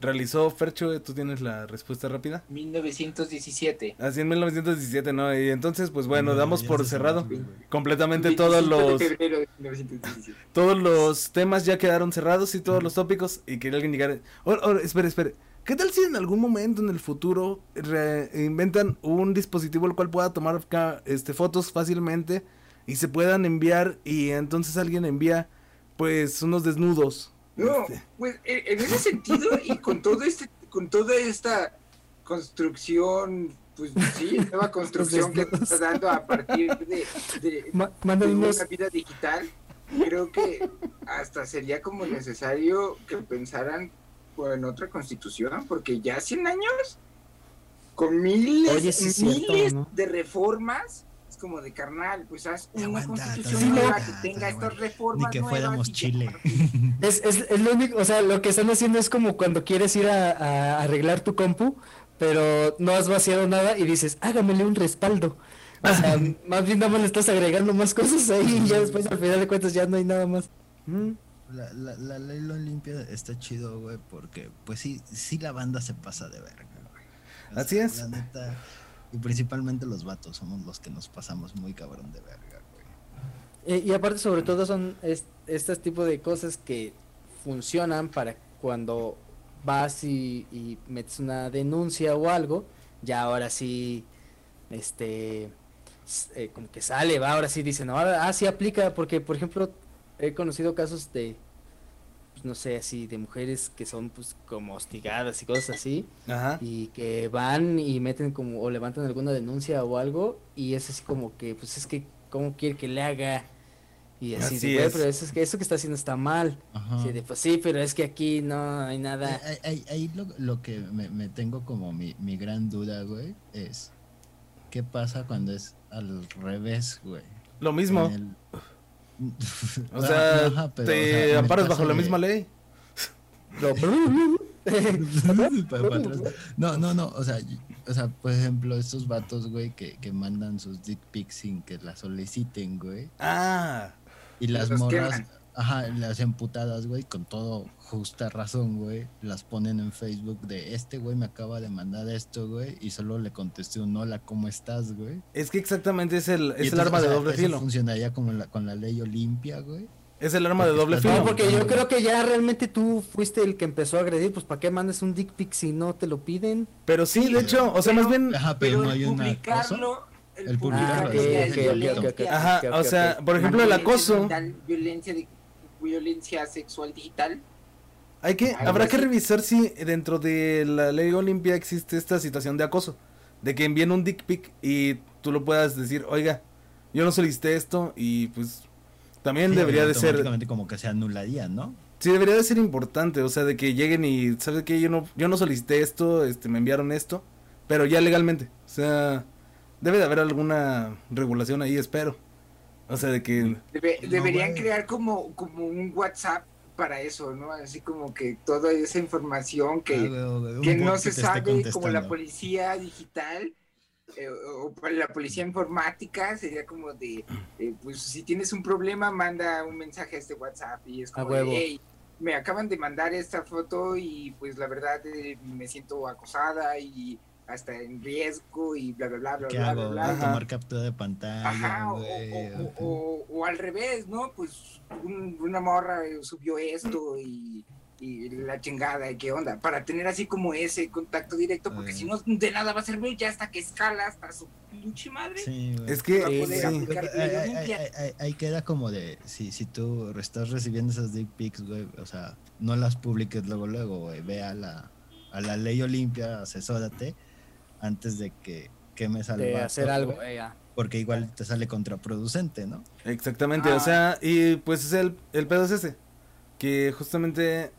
realizó Fercho? ¿Tú tienes la respuesta rápida? 1917. Así en 1917, ¿no? Y entonces, pues bueno, No, damos por cerrado completamente 25 todos de los febrero de 1917. todos los temas ya quedaron cerrados y todos los tópicos y quería alguien llegar. Ahora, ahora, espere, espere. ¿Qué tal si en algún momento en el futuro inventan un dispositivo el cual pueda tomar este fotos fácilmente y se puedan enviar y entonces alguien envía pues unos desnudos? No, Este, pues en en ese sentido y con todo este, con toda esta construcción, pues sí, nueva construcción que está dando a partir de, de, Ma- de una vida digital, creo que hasta sería como necesario que pensaran en otra constitución, porque ya 100 años con miles, Oye, sí es cierto, miles ¿no? de reformas. Es como de carnal, pues haz una Aguanta, constitución nueva aguanta, que tenga estas reformas Ni que nuevas fuéramos. Chile. <laughs> Es, es, es lo único, o sea, lo que están haciendo es como cuando quieres ir a, a arreglar tu compu, pero no has vaciado nada y dices, hágamele un respaldo. O sea, <laughs> más bien nada más le estás agregando más cosas ahí y ya después al final de cuentas ya no hay nada más. Mm. La, la, la ley Olimpia está chido, güey, porque pues sí, sí la banda se pasa de verga, güey. O Así sea, es. La neta, y principalmente los vatos somos los que nos pasamos muy cabrón de verga, güey. Eh, y aparte sobre todo son es, este tipo de cosas que funcionan para cuando vas y, y metes una denuncia o algo, ya ahora sí, este, eh, como que sale, va, ahora sí dicen, ahora, ah, sí aplica, porque por ejemplo, he conocido casos de, no sé, así, de mujeres que son pues como hostigadas y cosas así, Ajá. y que van y meten como o levantan alguna denuncia o algo y es así como que pues es que cómo quiere que le haga y así, Así de, "Güey, es. pero eso es que eso que está haciendo está mal Ajá. Así de, pues sí pero es que aquí no hay nada Ahí, ahí- ahí lo, lo que me, me tengo como mi, mi gran duda, güey, es ¿qué pasa cuando es al revés, güey? Lo mismo. En el- O sea, Ajá, pero, te o sea, bajo la misma ley. No, no, no, o sea, o sea, por ejemplo, estos vatos, güey, que, que mandan sus dick pics sin que las soliciten, güey. Ah, Y las morras, queman. Ajá, las emputadas, güey, con todo justa razón, güey, las ponen en Facebook de este güey me acaba de mandar esto, güey, y solo le contesté un hola, ¿cómo estás, güey? es que exactamente es el, es el entonces, arma o de sea, doble eso filo. funcionaría como la, con la ley Olimpia, güey. Es el arma de doble estás- no filo. porque yo creo que ya realmente tú fuiste el que empezó a agredir pues para qué mandes un dick pic si no te lo piden Pero sí, de hecho, o sea, más bien Ajá, pero, Pero no hay una cosa. publicarlo, el, El publicar publicar, videos ok, de ok, ok, violencia, ok, ok. Ajá, o sea, por ejemplo, el acoso. violencia, de- violencia sexual digital. Hay que, Algo habrá que revisar si dentro de la ley Olimpia existe esta situación de acoso. De que envíen un dick pic y tú lo puedas decir, oiga, yo no solicité esto y pues también Sí, debería de ser, como que se anularía, ¿no? sí debería de ser importante, o sea, de que lleguen y, ¿sabes qué? Yo no, yo no solicité esto, este, me enviaron esto, pero ya legalmente, o sea, debe de haber alguna regulación ahí, espero. O sea, de que, Debe- No, deberían crear como, como un WhatsApp para eso, ¿no? Así como que toda esa información que, Ah, que no se sabe, como la policía digital eh, o para la policía informática, sería como de, eh, pues si tienes un problema, manda un mensaje a este WhatsApp y es como de, hey, me acaban de mandar esta foto y pues la verdad eh, me siento acosada y hasta en riesgo y bla, bla, bla, bla, ¿Qué bla, hago? bla, bla. tomar captura de pantalla, Ajá, o, güey. o- o- o- o al revés, ¿no? Pues un- una morra subió esto y, y la chingada, ¿y qué onda? Para tener así como ese contacto directo, porque Eh. si no, de nada va a servir ya hasta que escala hasta su pinche madre. Sí, es que, Va a Sí, poder sí. aplicar Ahí- Ahí queda como de, si, si tú estás recibiendo esas dick pics, güey, o sea, no las publiques luego, luego, güey, ve a la, a la ley Olimpia, asesórate antes de que quemes al de hacer algo, porque igual te sale contraproducente, ¿no? Exactamente, Ah. o sea, y pues es el, el pedo es ese, que justamente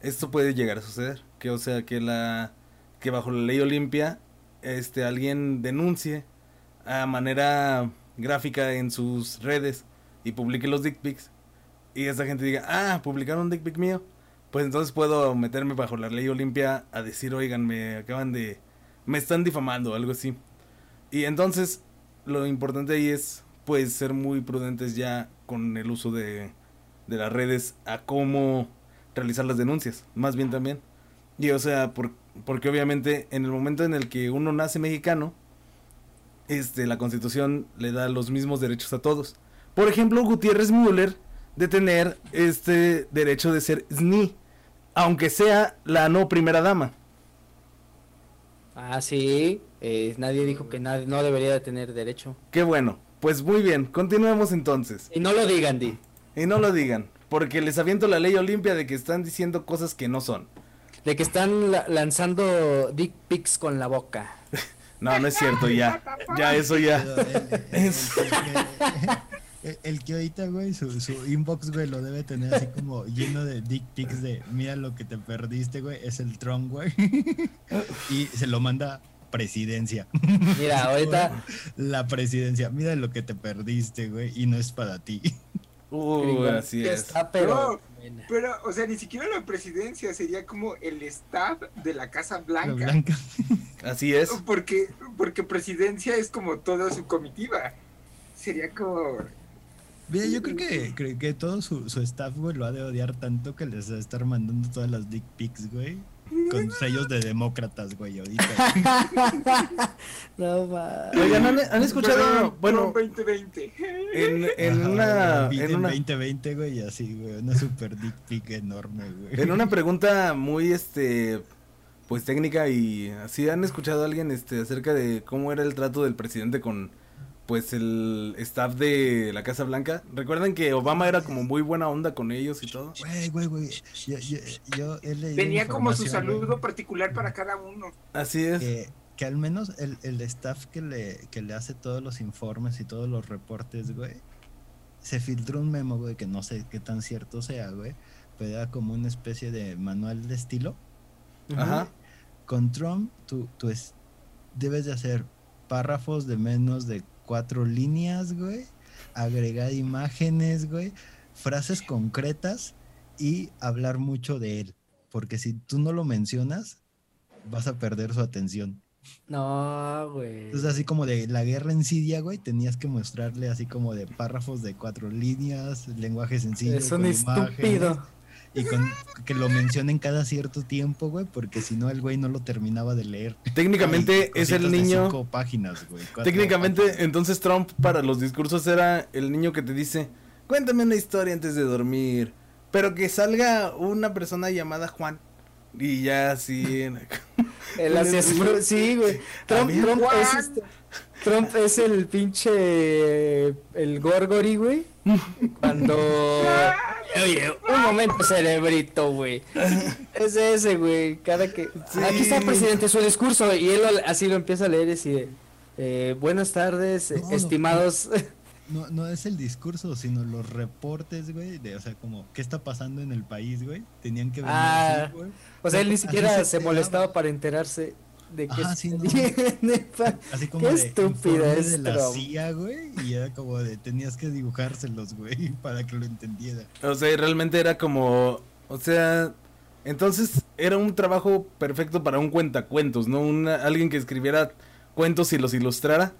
esto puede llegar a suceder, que o sea, que la que bajo la ley Olimpia este alguien denuncie a manera gráfica en sus redes y publique los dick pics y esa gente diga, "Ah, publicaron un dick pic mío." Pues entonces puedo meterme bajo la ley Olimpia a decir, "Oigan, me acaban de me están difamando", algo así. Y entonces lo importante ahí es pues ser muy prudentes ya con el uso de, de las redes a cómo realizar las denuncias, más bien también. Y o sea, por- porque obviamente en el momento en el que uno nace mexicano, este, la constitución le da los mismos derechos a todos. Por ejemplo, Gutiérrez Müller de tener este derecho de ser SNI, aunque sea la no primera dama. Ah, sí. eh, nadie dijo que nadie no debería de tener derecho. Qué bueno. Pues muy bien, continuemos entonces. Y no lo digan, Di. Y no lo digan, porque les aviento la ley Olimpia de que están diciendo cosas que no son. De que están la- lanzando dick pics con la boca. <laughs> No, no es cierto, ya. Ya, eso ya. <laughs> <laughs> el, que ahorita, güey, su, su inbox, güey, lo debe tener así como lleno de dick pics de mira lo que te perdiste, güey, es el Trump, güey. <laughs> y se lo manda presidencia. Mira, <laughs> ahorita La presidencia, mira lo que te perdiste, güey, y no es para ti. <laughs> Uh, así es. está, pero. Pero, o sea, ni siquiera la presidencia sería como el staff de la Casa La Blanca. Blanca. Así es. Porque, porque presidencia es como toda su comitiva. Sería como. Mira, yo creo que, creo que todo su, su staff, güey, lo ha de odiar tanto que les va a estar mandando todas las dick pics, güey. Con sellos de demócratas, güey, ahorita. <laughs> No va. Oigan, ¿han, han escuchado? Bueno, Trump 2020. en, en Ajá, una, güey, en una, 2020, güey, así, güey, una super dick pic enorme, güey. en una <laughs> pregunta muy, este, pues técnica y así, ¿han escuchado a alguien, este, acerca de cómo era el trato del presidente con, pues, el staff de la Casa Blanca? ¿Recuerdan que Obama era como muy buena onda con ellos y todo? Güey, güey, güey. Yo, yo, yo he leído Tenía como su saludo particular para cada uno. Así es. Que, que al menos el, el staff que le, que le hace todos los informes y todos los reportes, güey, se filtró un memo, güey, que no sé qué tan cierto sea, güey, pero era como una especie de manual de estilo. Ajá. Con Trump, tú, tú es- debes de hacer párrafos de menos de cuatro líneas, güey, agregar imágenes, güey, frases concretas y hablar mucho de él. Porque si tú no lo mencionas, vas a perder su atención. No, güey. Entonces, así como de la guerra en Siria, güey, tenías que mostrarle así como de párrafos de cuatro líneas, lenguaje sencillo. Es un imágenes, estúpido. Y con que lo mencionen cada cierto tiempo, güey, porque si no el güey no lo terminaba de leer. Técnicamente Ay, es el de niño. cinco páginas, güey. Técnicamente, páginas. entonces Trump para los discursos era el niño que te dice, cuéntame una historia antes de dormir, pero que salga una persona llamada Juan. Y ya así... Él hacía su- Sí, güey. Trump, Trump es este- Trump es el pinche. El Gorgori, güey. Cuando. Oye, un momento, cerebrito, güey. Es ese, güey. Cada que. Sí. Aquí está, presidente, su discurso. Y él así lo empieza a leer y de, eh, buenas tardes, No, estimados. No, no es el discurso, sino los reportes, güey, de, o sea, como, ¿qué está pasando en el país, güey? Tenían que venir Ah, así, güey. O sea, él ni siquiera se molestaba para enterarse de que Ajá, sí, no. <laughs> viene pa- Así como Qué de es la. CIA, güey, y era como de, tenías que dibujárselos, güey, <laughs> para que lo entendiera. O sea, y realmente era como, o sea, entonces era un trabajo perfecto para un cuentacuentos, ¿no? Una, alguien que escribiera cuentos y los ilustrara.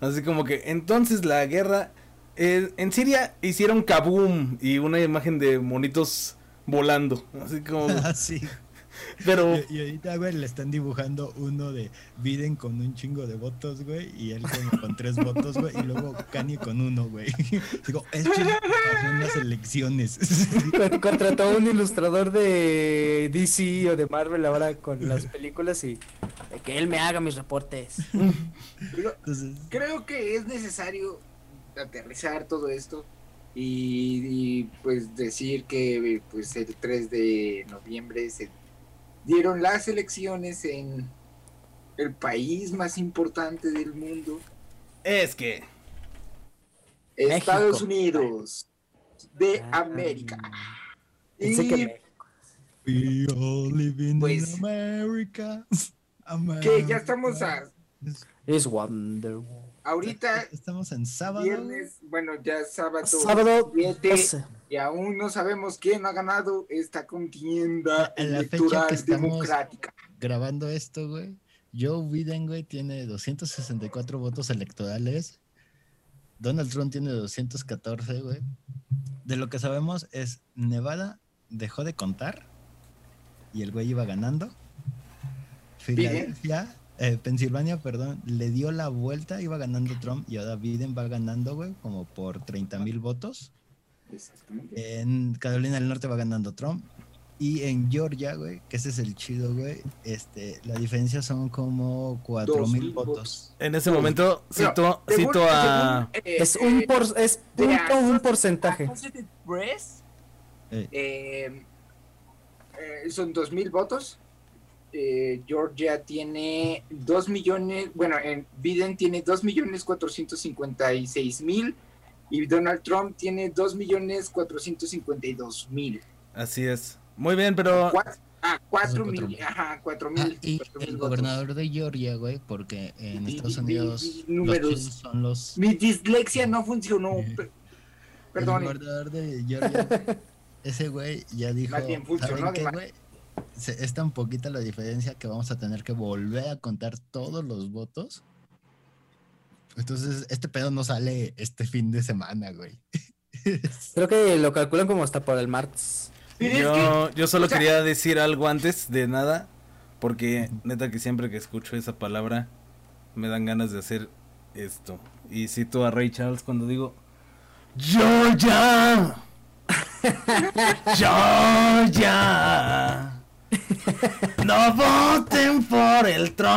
Así como que entonces la guerra eh, en Siria hicieron kaboom y una imagen de monitos volando, así como, <laughs> Así. Pero Y, y ahorita, güey, le están dibujando uno de Biden con un chingo de votos, güey, y él como con tres <laughs> votos, güey, y luego Kanye con uno, güey. <laughs> Digo, esto pasó <laughs> en las elecciones. Con- Contrató a un ilustrador de DC o de Marvel ahora con las películas y de que él me haga mis reportes. Pero Entonces, creo que es necesario aterrizar todo esto y, y, pues decir que pues el 3 de noviembre se dieron las elecciones en el país más importante del mundo, es que Estados México. Unidos de Ah, América. Pensé Y que we all live in Pues- America. que ya estamos a, Es Wonderwall. Ahorita Estamos en sábado. viernes, bueno ya sábado, Sábado siete, 12. y aún no sabemos quién ha ganado esta contienda A la fecha que estamos- democrática. grabando esto, güey, Joe Biden, güey, tiene 264 votos electorales. Donald Trump tiene 214, güey. De lo que sabemos es Nevada dejó de contar y el güey iba ganando. Filadelfia, eh, Pensilvania, perdón, le dio la vuelta, iba ganando Trump y ahora Biden va ganando, güey, como por 30 mil votos. Exactamente. En Carolina del Norte va ganando Trump. Y en Georgia, güey, que ese es el chido, güey, este, la diferencia son como 4 Dos mil votos. en ese momento cito, a... según, eh, Es un eh, por, es de punto un porcentaje. Eh. eh, eh, son dos mil votos. Eh, Georgia tiene 2 millones, bueno, en Biden tiene 2 millones 456 mil y Donald Trump tiene 2 millones 452 mil. Así es. Muy bien, pero... Cuat- Ah, 4 Cuatro mil, mil. ajá, 4 Ah, mil. y cuatro mil el gobernador de Georgia, güey, porque en Estados Unidos los números. son los... Mi dislexia no funcionó. El Perdón. gobernador de Georgia, <laughs> ese güey ya dijo, Más bien funcionó ¿saben de qué, más". güey? Se- Es tan poquita la diferencia que vamos a tener que volver a contar todos los votos. Entonces, este pedo no sale este fin de semana, güey. <laughs> Creo que lo calculan como hasta por el martes. Yo, yo solo o sea- quería decir algo antes de nada, porque neta que siempre que escucho esa palabra me dan ganas de hacer esto. Y cito a Ray Charles cuando digo, Georgia, Georgia, <laughs> no voten por el Trump.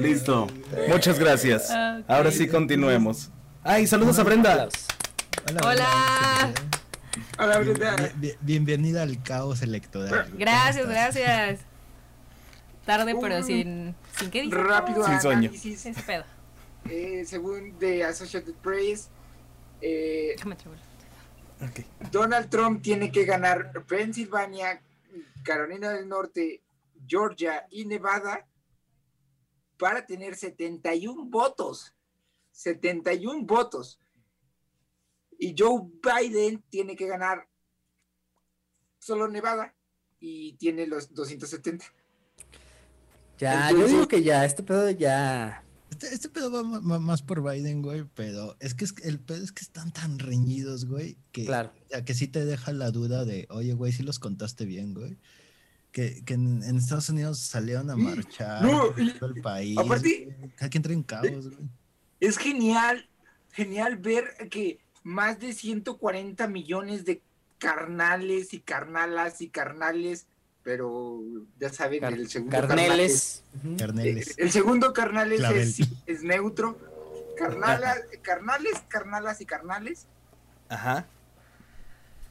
Listo, muchas gracias. Ahora sí continuemos. Ay, saludos a Brenda. Hola. A la verdad. Bien- bien- bienvenida al caos electoral. Gracias, gracias. Tarde, pero Un sin. ¿Sin qué dice? Rápido Sin sueño. análisis. Ese pedo. Eh, según de Associated Press, eh, Déjame Donald Trump tiene que ganar Pensilvania, Carolina del Norte, Georgia y Nevada para tener 71 votos. 71 votos. Y Joe Biden tiene que ganar solo Nevada y tiene los 270. Ya, yo digo que ya, este pedo ya. Este, este pedo va más por Biden, güey, pero es que es- el pedo es que están tan reñidos, güey, que, Claro. que sí te deja la duda de, oye, güey, sí los contaste bien, güey. Que, que en, en Estados Unidos salieron a marchar No, todo el país. aparte- cada quien trae un caos, güey. Es genial, genial ver que más de 140 millones de carnales y carnalas y carnales pero ya saben, Car- el segundo carnal Carneles. Ujú. es- Carneles. eh, el segundo carnal es, Clavel. es, es neutro. Carnala- carnales, carnalas y carnales. Ajá.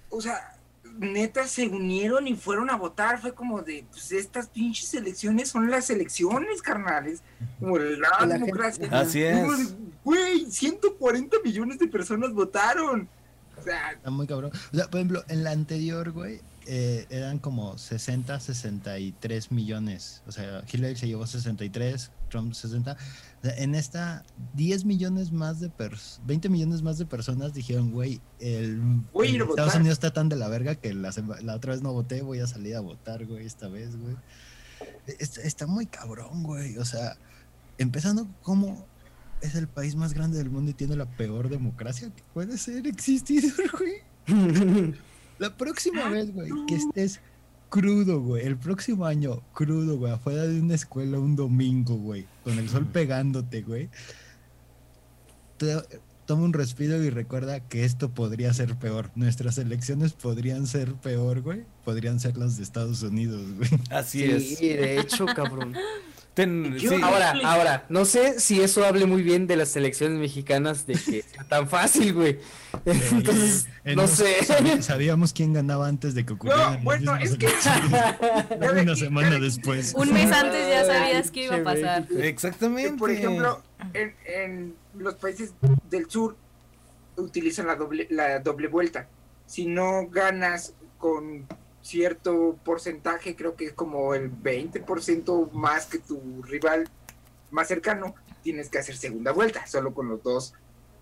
O sea, neta se unieron y fueron a votar. Fue como de, pues estas pinches elecciones son las elecciones, carnales. Como la, La gente- democracia. Así Como es. de, Güey, 140 millones de personas votaron. O sea, Está muy cabrón. O sea, por ejemplo, en la anterior, güey, eh, eran como 60, 63 millones. O sea, Hillary se llevó 63, Trump 60. O sea, en esta, 10 millones más de personas, 20 millones más de personas dijeron, güey, el, Voy el Estados votar. Unidos está tan de la verga que la, la otra vez no voté, voy a salir a votar, güey, esta vez, güey. Está, está muy cabrón, güey. O sea, empezando como es el país más grande del mundo y tiene la peor democracia que puede ser existir, <laughs> güey. <laughs> La próxima vez, güey, que estés crudo, güey, el próximo año crudo, güey, afuera de una escuela un domingo, güey, con el sol pegándote, güey. te- Toma un respiro y recuerda que esto podría ser peor. Nuestras elecciones podrían ser peor, güey. Podrían ser las de Estados Unidos, güey. Así Sí, es. de hecho, cabrón. <laughs> Ten- Yo- sí. Ahora, ahora, no sé si eso hable muy bien de las selecciones mexicanas de que sea tan fácil, güey. Entonces, Eh, no no sé. Sabíamos quién ganaba antes de que ocurrieran las bueno, es que- <laughs> <laughs> una semana después. Un mes antes ya sabías que iba a pasar. Exactamente. por ejemplo, en, en los países del sur utilizan la doble, la doble vuelta. Si no ganas con cierto porcentaje, creo que es como el 20% más que tu rival más cercano, tienes que hacer segunda vuelta, solo con los dos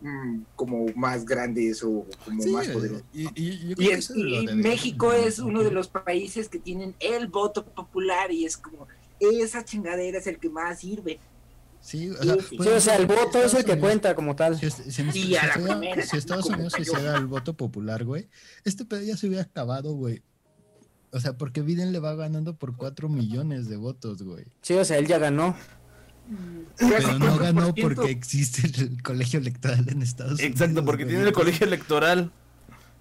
mm, como más grandes o como Sí, más poderosos. y, es- México es uno de los países que tienen el voto popular y es como esa chingadera es el que más sirve. Sí, o sea, Sí, por Sí, o sea, el voto es el que cuenta como tal. Si, a la primera, si Estados Unidos hiciera el voto popular, güey, este pedo ya se hubiera acabado, güey. O sea, porque Biden le va ganando por 4 millones de votos, güey. Sí, o sea, él ya ganó. Pero no ganó 4%. porque existe el <laughs> colegio electoral en Estados Unidos. Exacto, porque güey. tiene el colegio electoral.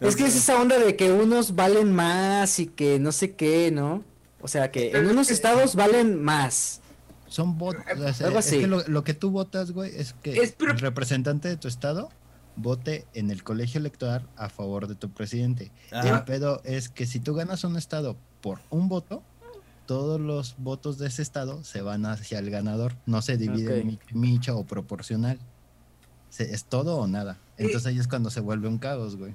Es que es esa onda de que unos valen más y que no sé qué, ¿no? O sea, que en unos estados valen más. Son votos. O sea, Algo es así. que lo, lo que tú votas, güey, es que Es pro- el representante de tu estado vote en el colegio electoral a favor de tu presidente. Ajá. El pedo es que si tú ganas un estado por un voto, todos los votos de ese estado se van hacia el ganador. No se divide en mi- micha o proporcional. Se- es todo o nada. Entonces ahí es cuando se vuelve un caos, güey.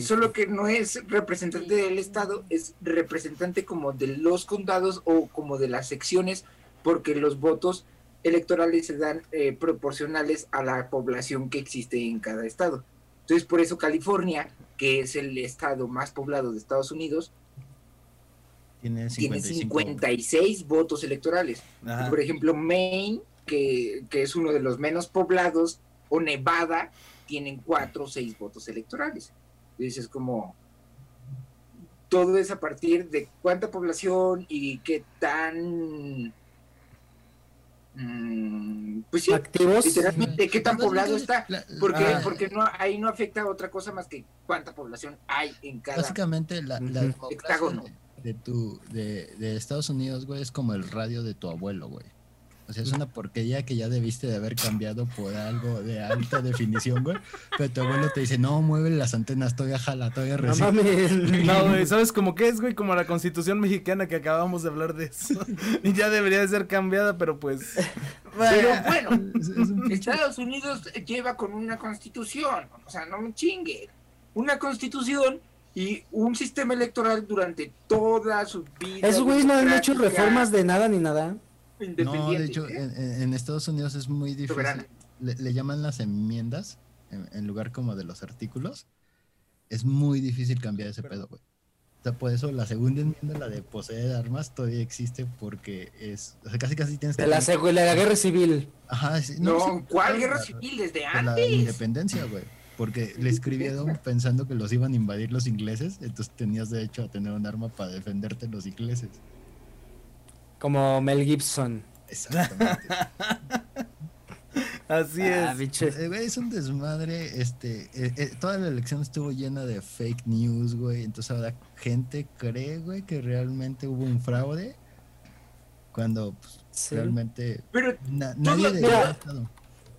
Solo que no es representante del estado, es representante como de los condados o como de las secciones, porque los votos electorales se dan eh, proporcionales a la población que existe en cada estado. Entonces, por eso California, que es el estado más poblado de Estados Unidos, Tiene tiene 55. 56 votos electorales. Ajá. Por ejemplo, Maine, que, que es uno de los menos poblados, o Nevada, tienen cuatro o seis votos electorales. Entonces es como... Todo es a partir de cuánta población y qué tan... mm, pues sí, Activos. literalmente qué tan Pues, poblado está. Porque, Ah. porque no, ahí no afecta otra cosa más que cuánta población hay en cada... Básicamente la, la de, de tu de, de Estados Unidos, güey, es como el radio de tu abuelo, güey. O sea, es una porquería que ya debiste de haber cambiado por algo de alta definición, güey. Pero tu abuelo te dice, no, mueve las antenas, todavía jala, todavía No recibe. mames. No, güey, ¿sabes cómo qué es, güey? Como la constitución mexicana que acabamos de hablar de eso. y ya debería de ser cambiada, pero pues. Pero bueno, Estados Unidos lleva con una constitución, o sea, no me chingue. Una constitución y un sistema electoral durante toda su vida. Esos güeyes no han hecho reformas de nada ni nada. No, de hecho, ¿eh? en, Estados Unidos es muy difícil. Le, le llaman las enmiendas en, en lugar como de los artículos. Es muy difícil cambiar ese pedo, güey. O sea, por eso la segunda enmienda, la de poseer armas, todavía existe porque es. O sea, casi casi tienes que. De la, guerra civil. Ajá, sí, no, sí, ¿cuál la- guerra civil? Desde de la antes. independencia, güey. Porque le escribieron <laughs> pensando que los iban a invadir los ingleses, entonces tenías derecho a tener un arma para defenderte de los ingleses. Como Mel Gibson. Exactamente. <laughs> Así Ah, es. Eh, güey, es un desmadre, este, eh, eh, toda la elección estuvo llena de fake news, güey, entonces ahora gente cree, güey, que realmente hubo un fraude, cuando pues, Sí. realmente Pero na- nadie de mira, Estado.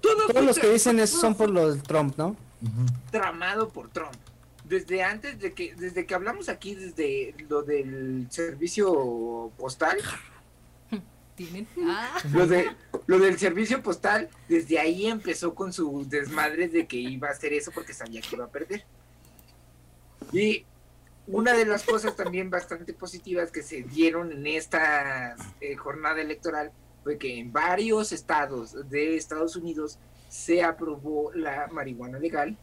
todo Todos los que dicen eso son por lo del Trump, ¿no? Tramado por Trump. Desde antes de que, desde que hablamos aquí, desde lo del servicio postal, ¿Tienen? Ah, lo de lo del servicio postal, desde ahí empezó con su desmadre de que iba a hacer eso porque sabía que iba a perder. Y una de las cosas también bastante positivas que se dieron en esta eh, jornada electoral fue que en varios estados de Estados Unidos se aprobó la marihuana legal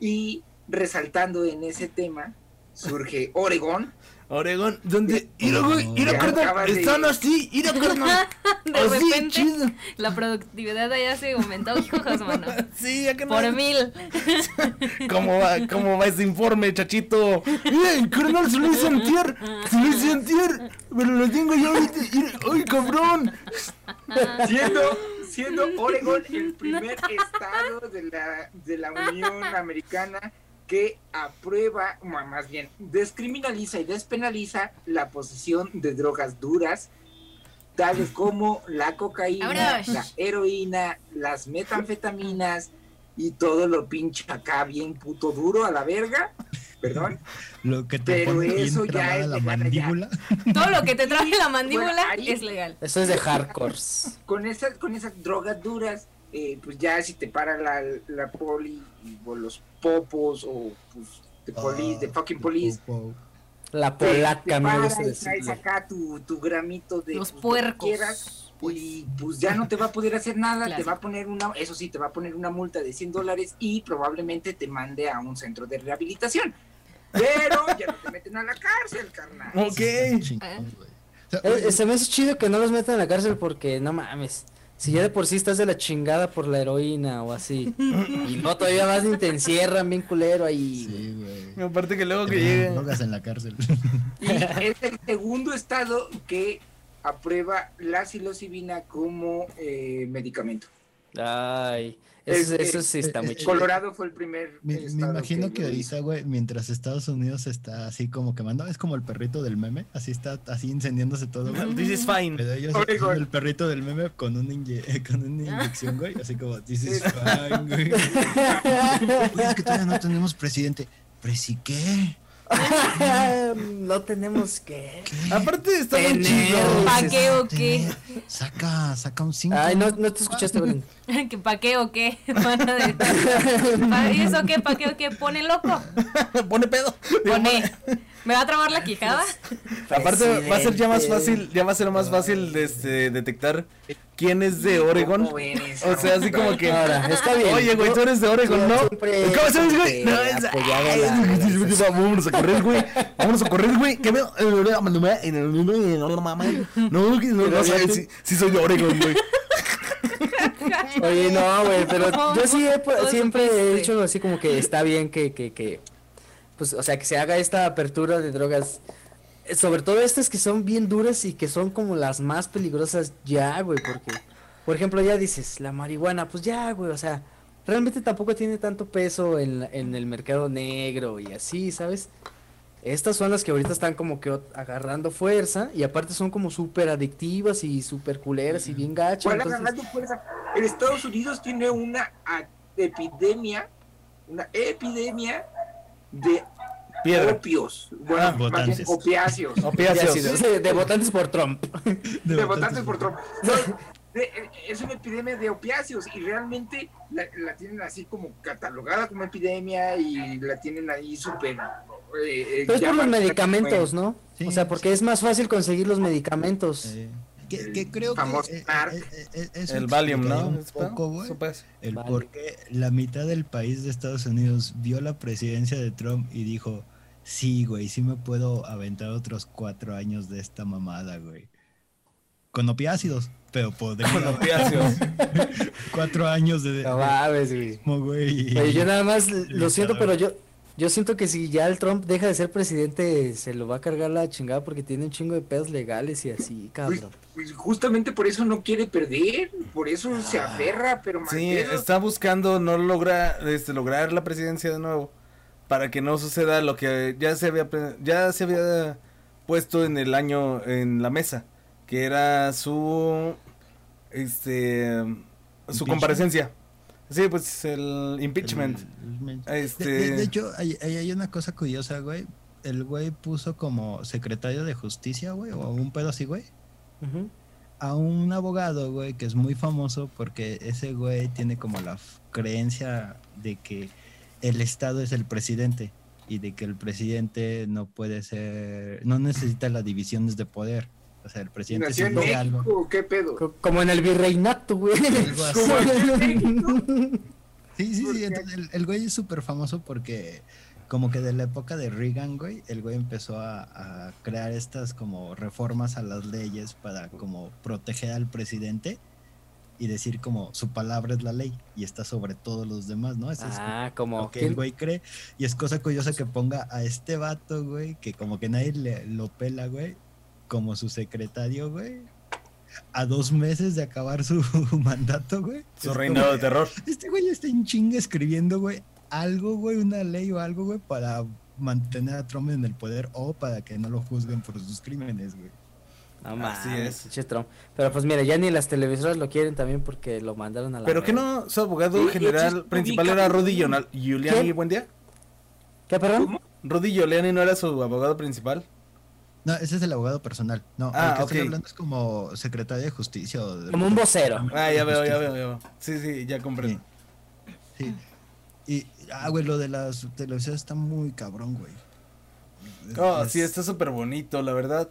y resaltando en ese tema surge Oregón. Oregón, donde. De- Están así, mira, <laughs> carnal. de Así, repente chido. la productividad allá se aumentó, hijos, mano. <laughs> Sí, ya que no. Por mil. <laughs> ¿Cómo va, ¿Cómo va ese informe, chachito? Miren, carnal, se lo hice antier. Se lo hice antier. Pero lo tengo yo ahorita. ¡Ay, cabrón! siendo, siendo Oregon el primer estado de la, de la Unión Americana que aprueba, más bien, descriminaliza y despenaliza la posesión de drogas duras, tales <laughs> como la cocaína, la heroína, las metanfetaminas y todo lo pinche acá bien puto duro a la verga, perdón. <laughs> Lo que te Pero eso ya es la mandíbula. <laughs> Todo lo que te trae la mandíbula Bueno, ahí- es legal. Eso es de hardcores. con esas con esas drogas duras eh, pues ya si te para la, la poli o los popos o pues de police, de Ah, fucking police po- La te- te polaca, me gusta y traes acá tu, tu gramito de Los pues, puercos. quieras, y pues ya no te va a poder hacer nada, Claro. te va a poner una, eso sí, te va a poner una multa de 100 dólares y probablemente te mande a un centro de rehabilitación. Pero ya no te meten a la cárcel, carnal. Ok. Sea, Eh, se me hace chido que no los metan en la cárcel porque no mames. Si ya de por sí estás de la chingada por la heroína o así. y no, todavía más ni te encierran bien culero ahí. Sí, güey. Aparte que luego que Te ponen llegue. drogas en la cárcel. Y es el segundo estado que aprueba la psilocibina como eh, medicamento. Ay, eso, Es- eso sí está muy eh, chido. Colorado fue el primer. Me, imagino que hizo. ahorita, güey, mientras Estados Unidos está así como quemando, es como el perrito del meme, así está así incendiándose todo, güey. This is fine. Pero ellos güey. el perrito del meme con, un inye- <laughs> con una inyección, güey, así como, this is <laughs> fine, güey. <laughs> Güey, es que todavía no tenemos presidente. ¿Presi qué? <laughs> no tenemos que. Aparte está muy chido. ¿Pa' qué o "Tener". qué? Saca, saca un 5. Ay, no, no te escuchaste, Belén. <laughs> ¿Que pa' qué o qué? <laughs> Van a decir. ¿Pa- ¿Y eso qué? ¿Pa' qué o qué? ¿Pone loco? Pone pedo. Pone. ¿Me va a trabar la quijada? <laughs> Aparte va a ser ya más fácil, ya va a ser más fácil de este, detectar quién es de Oregon. ¿Cómo ven esa O sea, así como que Ahora, está bien. Oye, güey, tú eres de Oregon, ¿no? ¿Cómo sabes, güey? No, es Vámonos a correr, güey. <laughs> Vámonos a correr, güey. ¿Qué veo? No, que no, no si, si soy de Oregon, güey. Oye, no, güey, pero No, yo sí he- siempre he dicho así como que está bien que, que, que, pues, o sea, que se haga esta apertura de drogas. eh, Sobre todo estas que son bien duras y que son como las más peligrosas ya, güey, porque, por ejemplo, ya dices, la marihuana, pues ya, güey, o sea, realmente tampoco tiene tanto peso en, en el mercado negro y así, ¿sabes? Estas son las que ahorita están como que agarrando fuerza y aparte son como súper adictivas y súper culeras y bien gachas. ¿Cuál entonces- agarrando fuerza? En Estados Unidos tiene una epidemia, una epidemia de Piedra. opios, bueno, Ah, más bien <laughs> opiáceos, Opiáceos. de, de votantes por Trump. de votantes por Trump. De- eh, es una epidemia de opiáceos y realmente la, la tienen así como catalogada como epidemia y la tienen ahí súper... eh, eh, Pero es por los medicamentos, ¿no? Sí, o sea, porque es más fácil conseguir los medicamentos. Eh, que, que creo que eh, eh, eh, eh, eso El Valium, ¿no? Un poco, güey, el Vale. por qué la mitad del país de Estados Unidos vio la presidencia de Trump y dijo, sí, güey, sí me puedo aventar otros cuatro años de esta mamada, güey. Con opiácidos, pero podría Con opiáceos. <laughs> cuatro años de... No mames, güey. de- güey. Oye, yo nada más lo siento, pero yo Yo siento que si ya el Trump deja de ser presidente, se lo va a cargar la chingada porque tiene un chingo de pedos legales y así, cabrón. Pues justamente por eso no quiere perder, por eso se aferra, pero mal Sí, pedo. está buscando no logra, este, lograr la presidencia de nuevo para que no suceda lo que ya se había ya se había puesto en el año en la mesa, que era su este su comparecencia. Sí, pues el impeachment. El- el- Este De, hecho, hay, hay- una cosa curiosa, güey. El güey puso como secretario de justicia, güey, o un pedo así, güey. A un abogado, güey, que es muy famoso porque ese güey tiene como la creencia de que el Estado es el presidente y de que el presidente no puede ser, no necesita las divisiones de poder. O sea, el ¿Y presidente nació en algo. ¿qué pedo? Co- Como en el virreinato, güey. <laughs> Sí, sí, sí. entonces el, el güey es súper famoso porque como que de la época de Reagan, güey, el güey empezó a, a crear estas como reformas a las leyes para como proteger al presidente y decir como su palabra es la ley y está sobre todos los demás, ¿no? Eso es Ah, como lo que ¿quién- el güey cree. Y es cosa curiosa que ponga a este vato, güey, que como que nadie le, lo pela, güey, como su secretario, güey. A dos meses de acabar su <laughs> mandato, güey. su reinado de terror. este güey está en chinga escribiendo, güey, algo, güey, una ley o algo, güey, para mantener a Trump en el poder o para que no lo juzguen por sus crímenes, güey. No Así mames, es. Pero pues mira, ya ni las televisoras lo quieren también porque lo mandaron a la Pero que no, su abogado Sí, general principal ubica- era Rudy Giuliani- buen día. ¿Qué, perdón? ¿Cómo? Rudy Giuliani no era su abogado principal. No, ese es el abogado personal. No, Ah, el que estoy hablando es como secretario de justicia o de- Como un vocero. Ah, ya veo, ya veo, ya veo. Sí, sí, ya comprendo. Sí. Y, ah, güey, lo de las televisiones está muy cabrón, güey. Oh, Es- sí, está súper bonito, la verdad.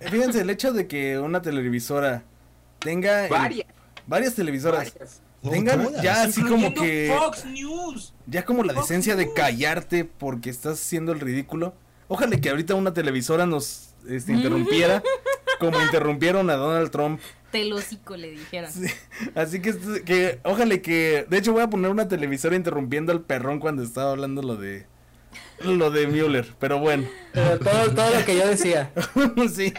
Eh, Fíjense, el hecho de que una televisora tenga el- Varias, varias televisoras varias. tengan ya así como que Fox News. ya como la Fox decencia de callarte porque estás haciendo el ridículo. Ojalá que ahorita una televisora nos este, interrumpiera <laughs> como interrumpieron a Donald Trump. Telocico le dijeron. Sí, Así que, esto- que ojalá que de hecho voy a poner una televisora interrumpiendo al perrón cuando estaba hablando lo de lo de Mueller, pero bueno. Pero todo, todo lo que yo decía. <laughs> sí.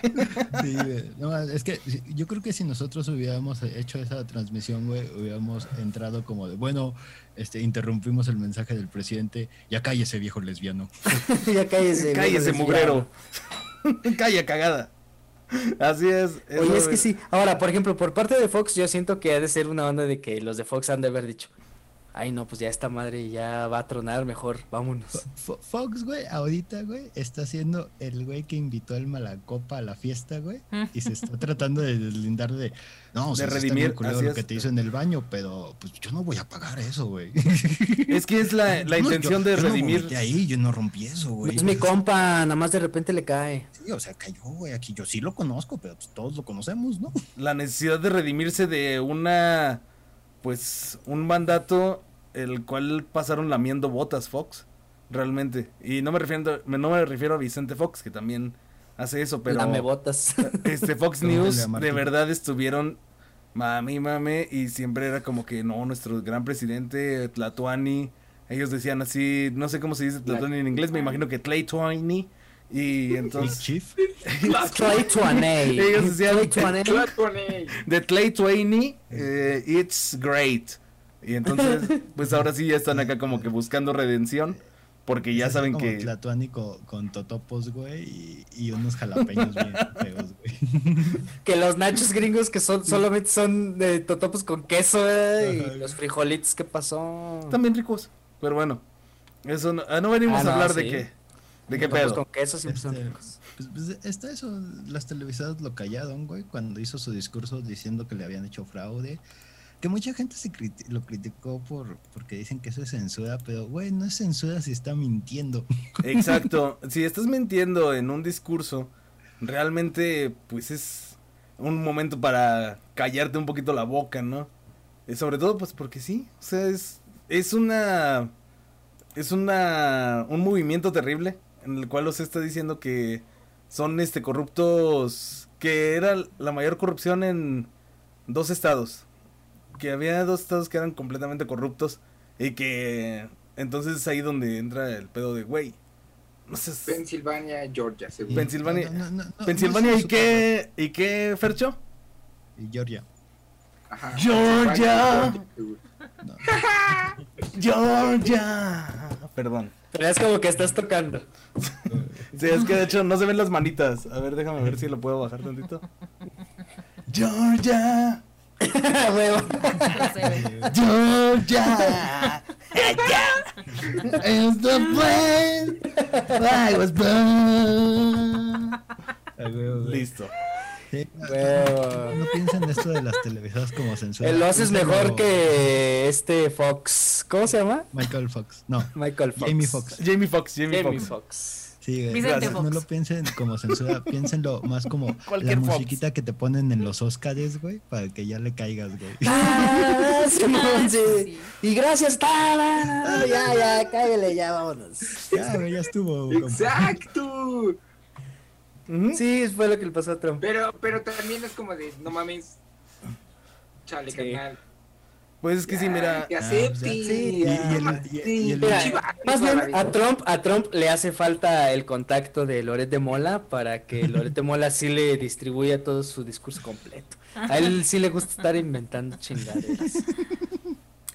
Sí. No, es que yo creo que si nosotros hubiéramos hecho esa transmisión, güey, hubiéramos entrado como de, bueno, este, interrumpimos el mensaje del presidente, ya cállese viejo lesbiano. <laughs> ya cállese. Cállese, viejo mugrero. <laughs> Calla, cagada. Así es. Oye, eso es que sí. Ahora, por ejemplo, por parte de Fox, yo siento que ha de ser una onda de que los de Fox han de haber dicho: Ay, no, pues ya esta madre ya va a tronar, mejor vámonos. Fo- Fox, güey, ahorita, güey, está siendo el güey que invitó al Malacopa a la fiesta, güey, y se está <laughs> tratando de deslindar de, no, o sea, está bien redimir, así lo es. que te hizo en el baño, pero pues yo no voy a pagar eso, güey. <laughs> Es que es la, la <laughs> No, intención yo- de yo redimir. ahí, yo no rompí eso, güey. es mi compa, nada más de repente le cae. Sí, o sea, cayó, güey, aquí yo sí lo conozco, pero pues todos lo conocemos, ¿no? la necesidad de redimirse de una pues un mandato el cual pasaron lamiendo botas Fox realmente. Y no me refiero no me refiero a Vicente Fox que también hace eso pero Dame botas. <laughs> este Fox News de verdad estuvieron mami mame y siempre era como que no nuestro gran presidente Tlatuani ellos decían así no sé cómo se dice Tlatuani en inglés me imagino que Tlatuani y entonces Chief. <laughs> Clay. <laughs> Ellos decían- de Clay Twainy, eh, it's great. Y entonces, pues ahora sí ya están acá como que buscando redención, porque ya saben como que... Tlatuani con, con totopos, güey, y, y unos jalapeños bien <laughs> feos, güey. Que los nachos gringos que son solamente son de totopos con queso, eh, Ajá. y los frijolitos, ¿qué pasó? También ricos, pero bueno, eso no, ah, no venimos Ah, a hablar de sí. qué, de qué pedo. con queso siempre son Este, ricos. Pues, pues, está eso, las televisoras lo callaron, güey, cuando hizo su discurso diciendo que le habían hecho fraude. Que mucha gente se criti- lo criticó por porque dicen que eso es censura, pero, güey, no es censura si está mintiendo. <laughs> Exacto, si estás mintiendo en un discurso, realmente pues es un momento para callarte un poquito la boca, ¿no? Y sobre todo pues porque sí, o sea, es, es una... Es una, un movimiento terrible en el cual os está diciendo que son este corruptos, que era la mayor corrupción en dos estados, que había dos estados que eran completamente corruptos y que Entonces es ahí donde entra el pedo de, güey. No sé. Pensilvania, Georgia, seguro. Pensilvania. No, no, no, no, Pensilvania, no ¿y qué? ¿Y qué, Fercho? Y Georgia. Ajá. Georgia. No. <laughs> Georgia. Perdón. Pero es como que estás tocando. Sí, es que de hecho no se ven las manitas. A ver, déjame ver si lo puedo bajar tantito. Georgia. <laughs> Georgia. Is the place I was born. Listo. Sí, Huevo. No piensen esto de las televisoras como censura. Lo haces mejor que este Fox. ¿Cómo se llama? Michael Fox. No, Michael Fox. Jamie Fox. Jamie Foxx, Jamie. Fox. Sí, no, Fox. lo piensen como censura, piénsenlo más como <laughs> Cualquier la Fox. musiquita que te ponen en los Oscars, güey, para que ya le caigas, güey. Ah, <laughs> Simón, sí. Sí. Y gracias, ta, la, la, ya, ya, cállale, ya, vámonos. Ya, ya estuvo. compa. Sí, fue lo que le pasó a Trump. Pero, pero también es como de, no mames. Chale, Sí. carnal. Pues es que sí, mira. Que Ah, acepte. pues ya. Sí, Mira, más bien a Trump, a Trump le hace falta el contacto de Loret de Mola para que Loret de Mola sí le distribuya todo su discurso completo. A él sí le gusta estar inventando chingaderas.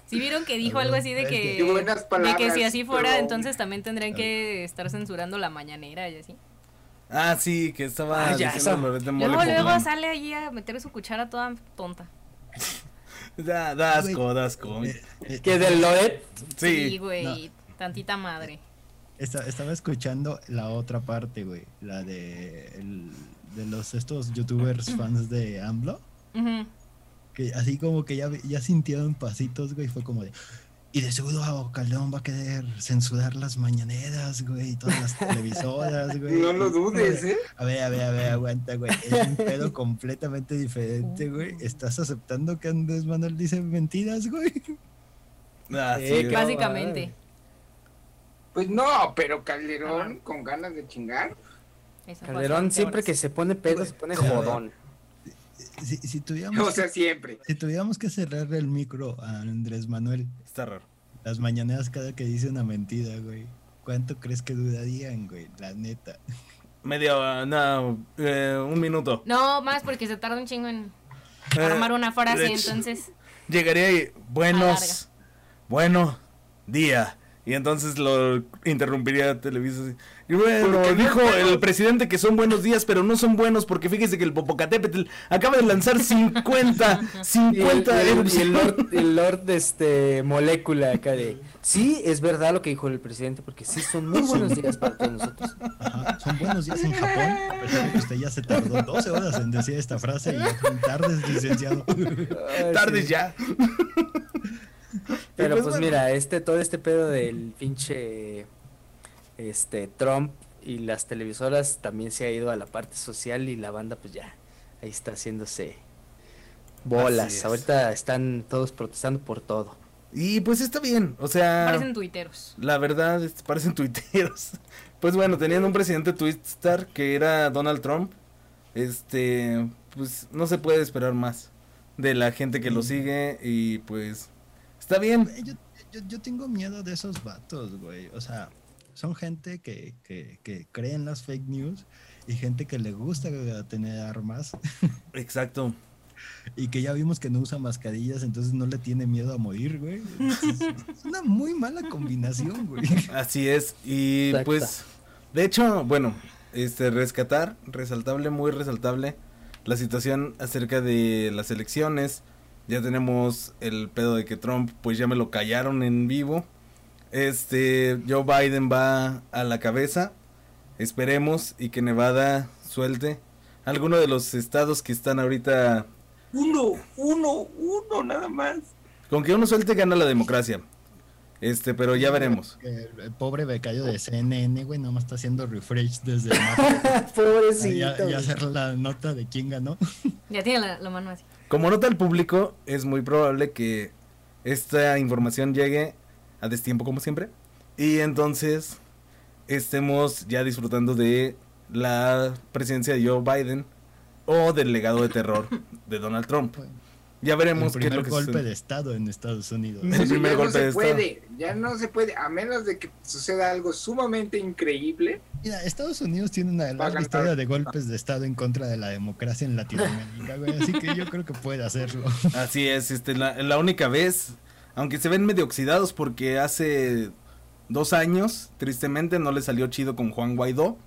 Sí vieron que dijo algo así de que, de que si así fuera, pero- entonces también tendrían que estar censurando la mañanera y así. Ah, sí, que estaba Ah, ya, diciendo. Loret de Luego, luego sale allí a meter su cuchara toda tonta. <laughs> Da, da asco, da asco. eh, eh, Que del Loret, Sí, Sí. güey, tantita madre. esta- estaba escuchando la otra parte, güey, la de, el- de los estos youtubers <clears throat> fans de AMLO, que así como que ya, ya sintieron pasitos, güey, fue como de... Y de seguro Calderón va a querer censurar las mañaneras, güey, y todas las televisoras, güey. No lo dudes, ¿eh? A ver, a ver, a ver, aguanta, güey. Es un pedo completamente diferente, güey. ¿Estás aceptando que Andrés Manuel dice mentiras, güey? Ah, Sí, sí, qué güey. Básicamente. Pues no, pero Calderón con ganas de chingar. Calderón siempre que se pone pedo se pone jodón. Si, si tuviéramos, O sea, siempre. si tuviéramos que cerrarle el micro a Andrés Manuel, Está raro. las mañaneras cada que dice una mentira, güey. ¿Cuánto crees que durarían, güey? La neta. Media, no, eh, un minuto. No, más porque se tarda un chingo en Eh, armar una frase, entonces. Llegaría y, Alarga. buenos, bueno, día. Y entonces lo interrumpiría Televisa. así, Y bueno, dijo el presidente que son buenos días, pero no son buenos porque fíjese que el Popocatépetl acaba de lanzar 50, Y el, 50 y el- y el. Lord, <laughs> el Lord de este molécula acá de sí es verdad lo que dijo el presidente porque sí son muy buenos días para todos nosotros. Ajá. Son buenos días en Japón, a pesar de que usted ya se tardó 12 horas en decir esta frase y tardes, licenciado. Ay, <laughs> Tardes sí. ya. <laughs> <laughs> Pero Pues pues bueno. mira, este todo este pedo del pinche este Trump y las televisoras también se ha ido a la parte social y la banda pues ya ahí está haciéndose bolas. es. Ahorita están todos protestando por todo. Y pues está bien, o sea... Parecen tuiteros. La verdad, es- parecen <laughs> tuiteros. Pues bueno, tenían un presidente twitstar que era Donald Trump. Este, pues no se puede esperar más de la gente que lo sigue y pues está bien. Yo, yo, yo tengo miedo de esos vatos, güey. O sea, son gente que, que, que cree en las fake news y gente que le gusta tener armas <laughs> Exacto. y que ya vimos que no usa mascarillas, entonces no le tiene miedo a morir, güey. Es, es una muy mala combinación, güey. Así es. Y Exacto. pues, de hecho, bueno, este rescatar, resaltable, muy resaltable, la situación acerca de las elecciones. Ya tenemos el pedo de que Trump, pues ya me lo callaron en vivo. Este, Joe Biden va a la cabeza. Esperemos y que Nevada suelte alguno de los estados que están ahorita. Uno, uno, uno, nada más. Con que uno suelte gana la democracia. Este, pero ya veremos. El, el pobre becario de CNN, güey, nomás está haciendo refresh desde el <laughs> mapa. Pobrecito. ya, hacer la nota de quién ganó. Ya tiene la, la mano así. Como nota al público, es muy probable que esta información llegue a destiempo como siempre. Y entonces estemos ya disfrutando de la presidencia de Joe Biden o del legado de terror de Donald Trump. Ya El veremos qué es primer lo que golpe sucede. de Estado en Estados Unidos. El primer ya golpe no de se Estado. puede, ya no se puede, a menos de que suceda algo sumamente increíble. Mira, Estados Unidos tiene una larga historia de golpes de Estado en contra de la democracia en Latinoamérica, güey, así que yo creo que puede hacerlo. <laughs> Así es, este, la, la única vez, aunque se ven medio oxidados porque hace dos años, tristemente, no le salió chido con Juan Guaidó.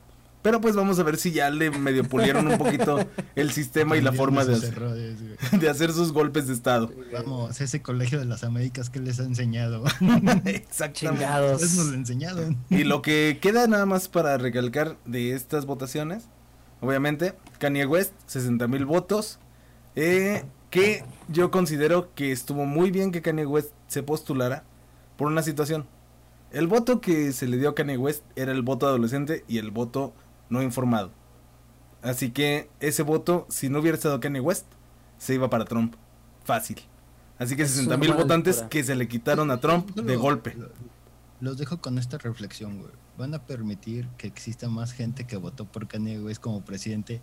Pero pues vamos a ver si ya le medio pulieron un poquito <laughs> el sistema y la forma de hacer, errores, <laughs> de hacer sus golpes de estado. Vamos, ese colegio de las Américas que les ha enseñado. <laughs> Exactamente. Chingados. Ustedes nos lo enseñaron. Y lo que queda nada más para recalcar de estas votaciones, obviamente, Kanye West, 60 mil votos, eh, que yo considero que estuvo muy bien que Kanye West se postulara por una situación. El voto que se le dio a Kanye West era el voto adolescente y el voto no informado. Así que ese voto, si no hubiera estado Kanye West, se iba para Trump. Fácil. Así que Es 60 una mil votantes que se le quitaron a Trump de golpe. lo- Los dejo con esta reflexión, güey. Van a permitir que exista más gente que votó por Kanye West como presidente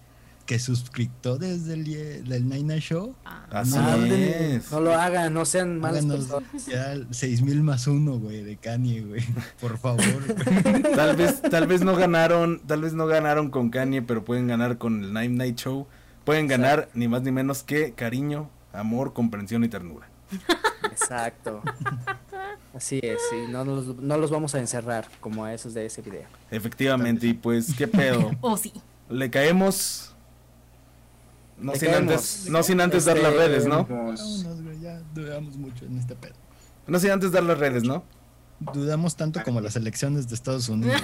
que suscriptores del, del Nine Night Show. Ah. Así Manden, es. no lo hagan, no sean malas personas. ya 6000 más uno, güey, de Kanye, güey. Por favor. güey. <laughs> Tal vez, tal vez no ganaron, tal vez no ganaron con Kanye, pero pueden ganar con el Nine Night Show. Pueden ganar ni más ni menos que cariño, amor, comprensión y ternura. Exacto. <laughs> Así es, y no los, no los vamos a encerrar como a esos de ese video. Efectivamente, y pues, ¿qué pedo? <laughs> Oh, sí. Le caemos. No sin antes, no sin antes dar las redes, ¿no? Vamos. Vámonos, güey, ya dudamos mucho en este pedo. No sin antes dar las redes, ¿no? Dudamos tanto como las elecciones de Estados Unidos.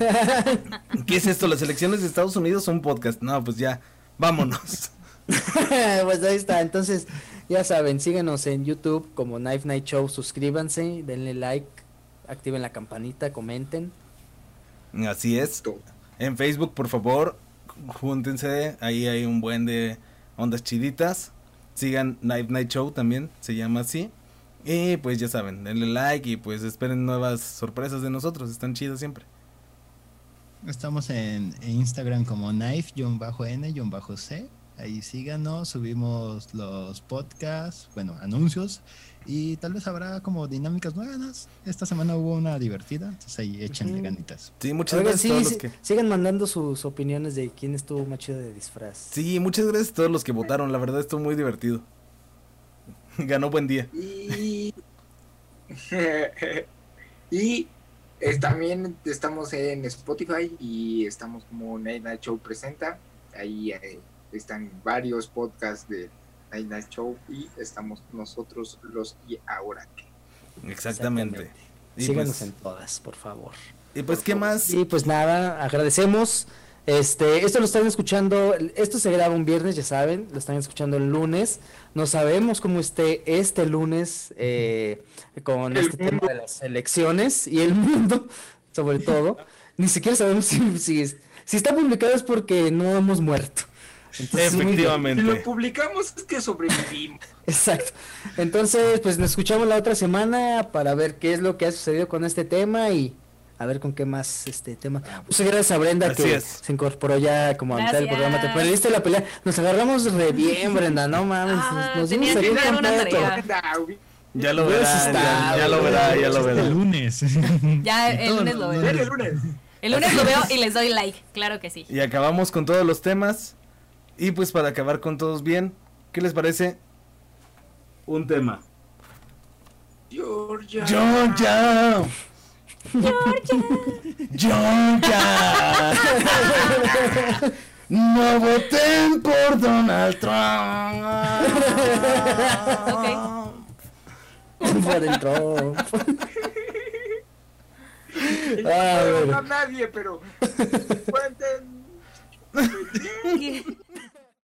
<laughs> ¿Qué es esto? ¿Las elecciones de Estados Unidos son un podcast? No, pues ya, vámonos. <laughs> pues ahí está, entonces ya saben, síguenos en YouTube como Knife Night Show, suscríbanse, denle like, activen la campanita, comenten. Así es. En Facebook, por favor, júntense. Ahí hay un buen de ondas chiditas. Sigan Night Night Show también, se llama así. Y pues ya saben, denle like y pues esperen nuevas sorpresas de nosotros. Están chidos siempre. Estamos en, en Instagram como knife-n-c. Ahí síganos, subimos los podcasts, bueno, anuncios. Y tal vez habrá como dinámicas nuevas. Esta semana hubo una divertida, entonces ahí échenle ganitas. Sí, muchas gracias sí, a todos sí, los que. sigan mandando sus opiniones de quién estuvo más chido de disfraz. Sí, muchas gracias a todos los que votaron. La verdad estuvo muy divertido. <laughs> Ganó buen día. Y, <laughs> y es- también estamos en Spotify y estamos como Night Night Show Presenta. Ahí eh, están varios podcasts de Night Night Show y estamos nosotros los y ahora que. Exactamente. Y Síganos pues, en todas, por favor. y pues, ¿qué más? Y pues nada, agradecemos. Este, esto lo están escuchando, esto se graba un viernes, ya saben, lo están escuchando el lunes. No sabemos cómo esté este lunes eh, con El este tema de las elecciones y el <laughs> mundo, sobre todo. Ni siquiera sabemos si, si, si está publicado es porque no hemos muerto. Entonces, bien. Si Efectivamente. lo publicamos es que sobrevivimos. <laughs> Exacto. Entonces, pues nos escuchamos la otra semana para ver qué es lo que ha sucedido con este tema y a ver con qué más este tema. Muchas gracias a Brenda Así que es. se incorporó ya como a mitad del programa. Te perdiste la pelea. Nos agarramos re bien, Brenda, no mames. Ah, nos dimos el completo. tarea. Ya lo Hubiera verá, ya, lo verá, ya lo Este verá. lunes. <laughs> Ya el lunes lo veo. El lunes. El lunes lo veo y les doy like, claro que sí. Y acabamos con todos los temas. Y pues para acabar con todos bien, ¿qué les parece? Un tema. Georgia. Georgia. Georgia. No voten por Donald Trump. Por dentro. Y Ah, no bueno. a nadie, pero. cuenten.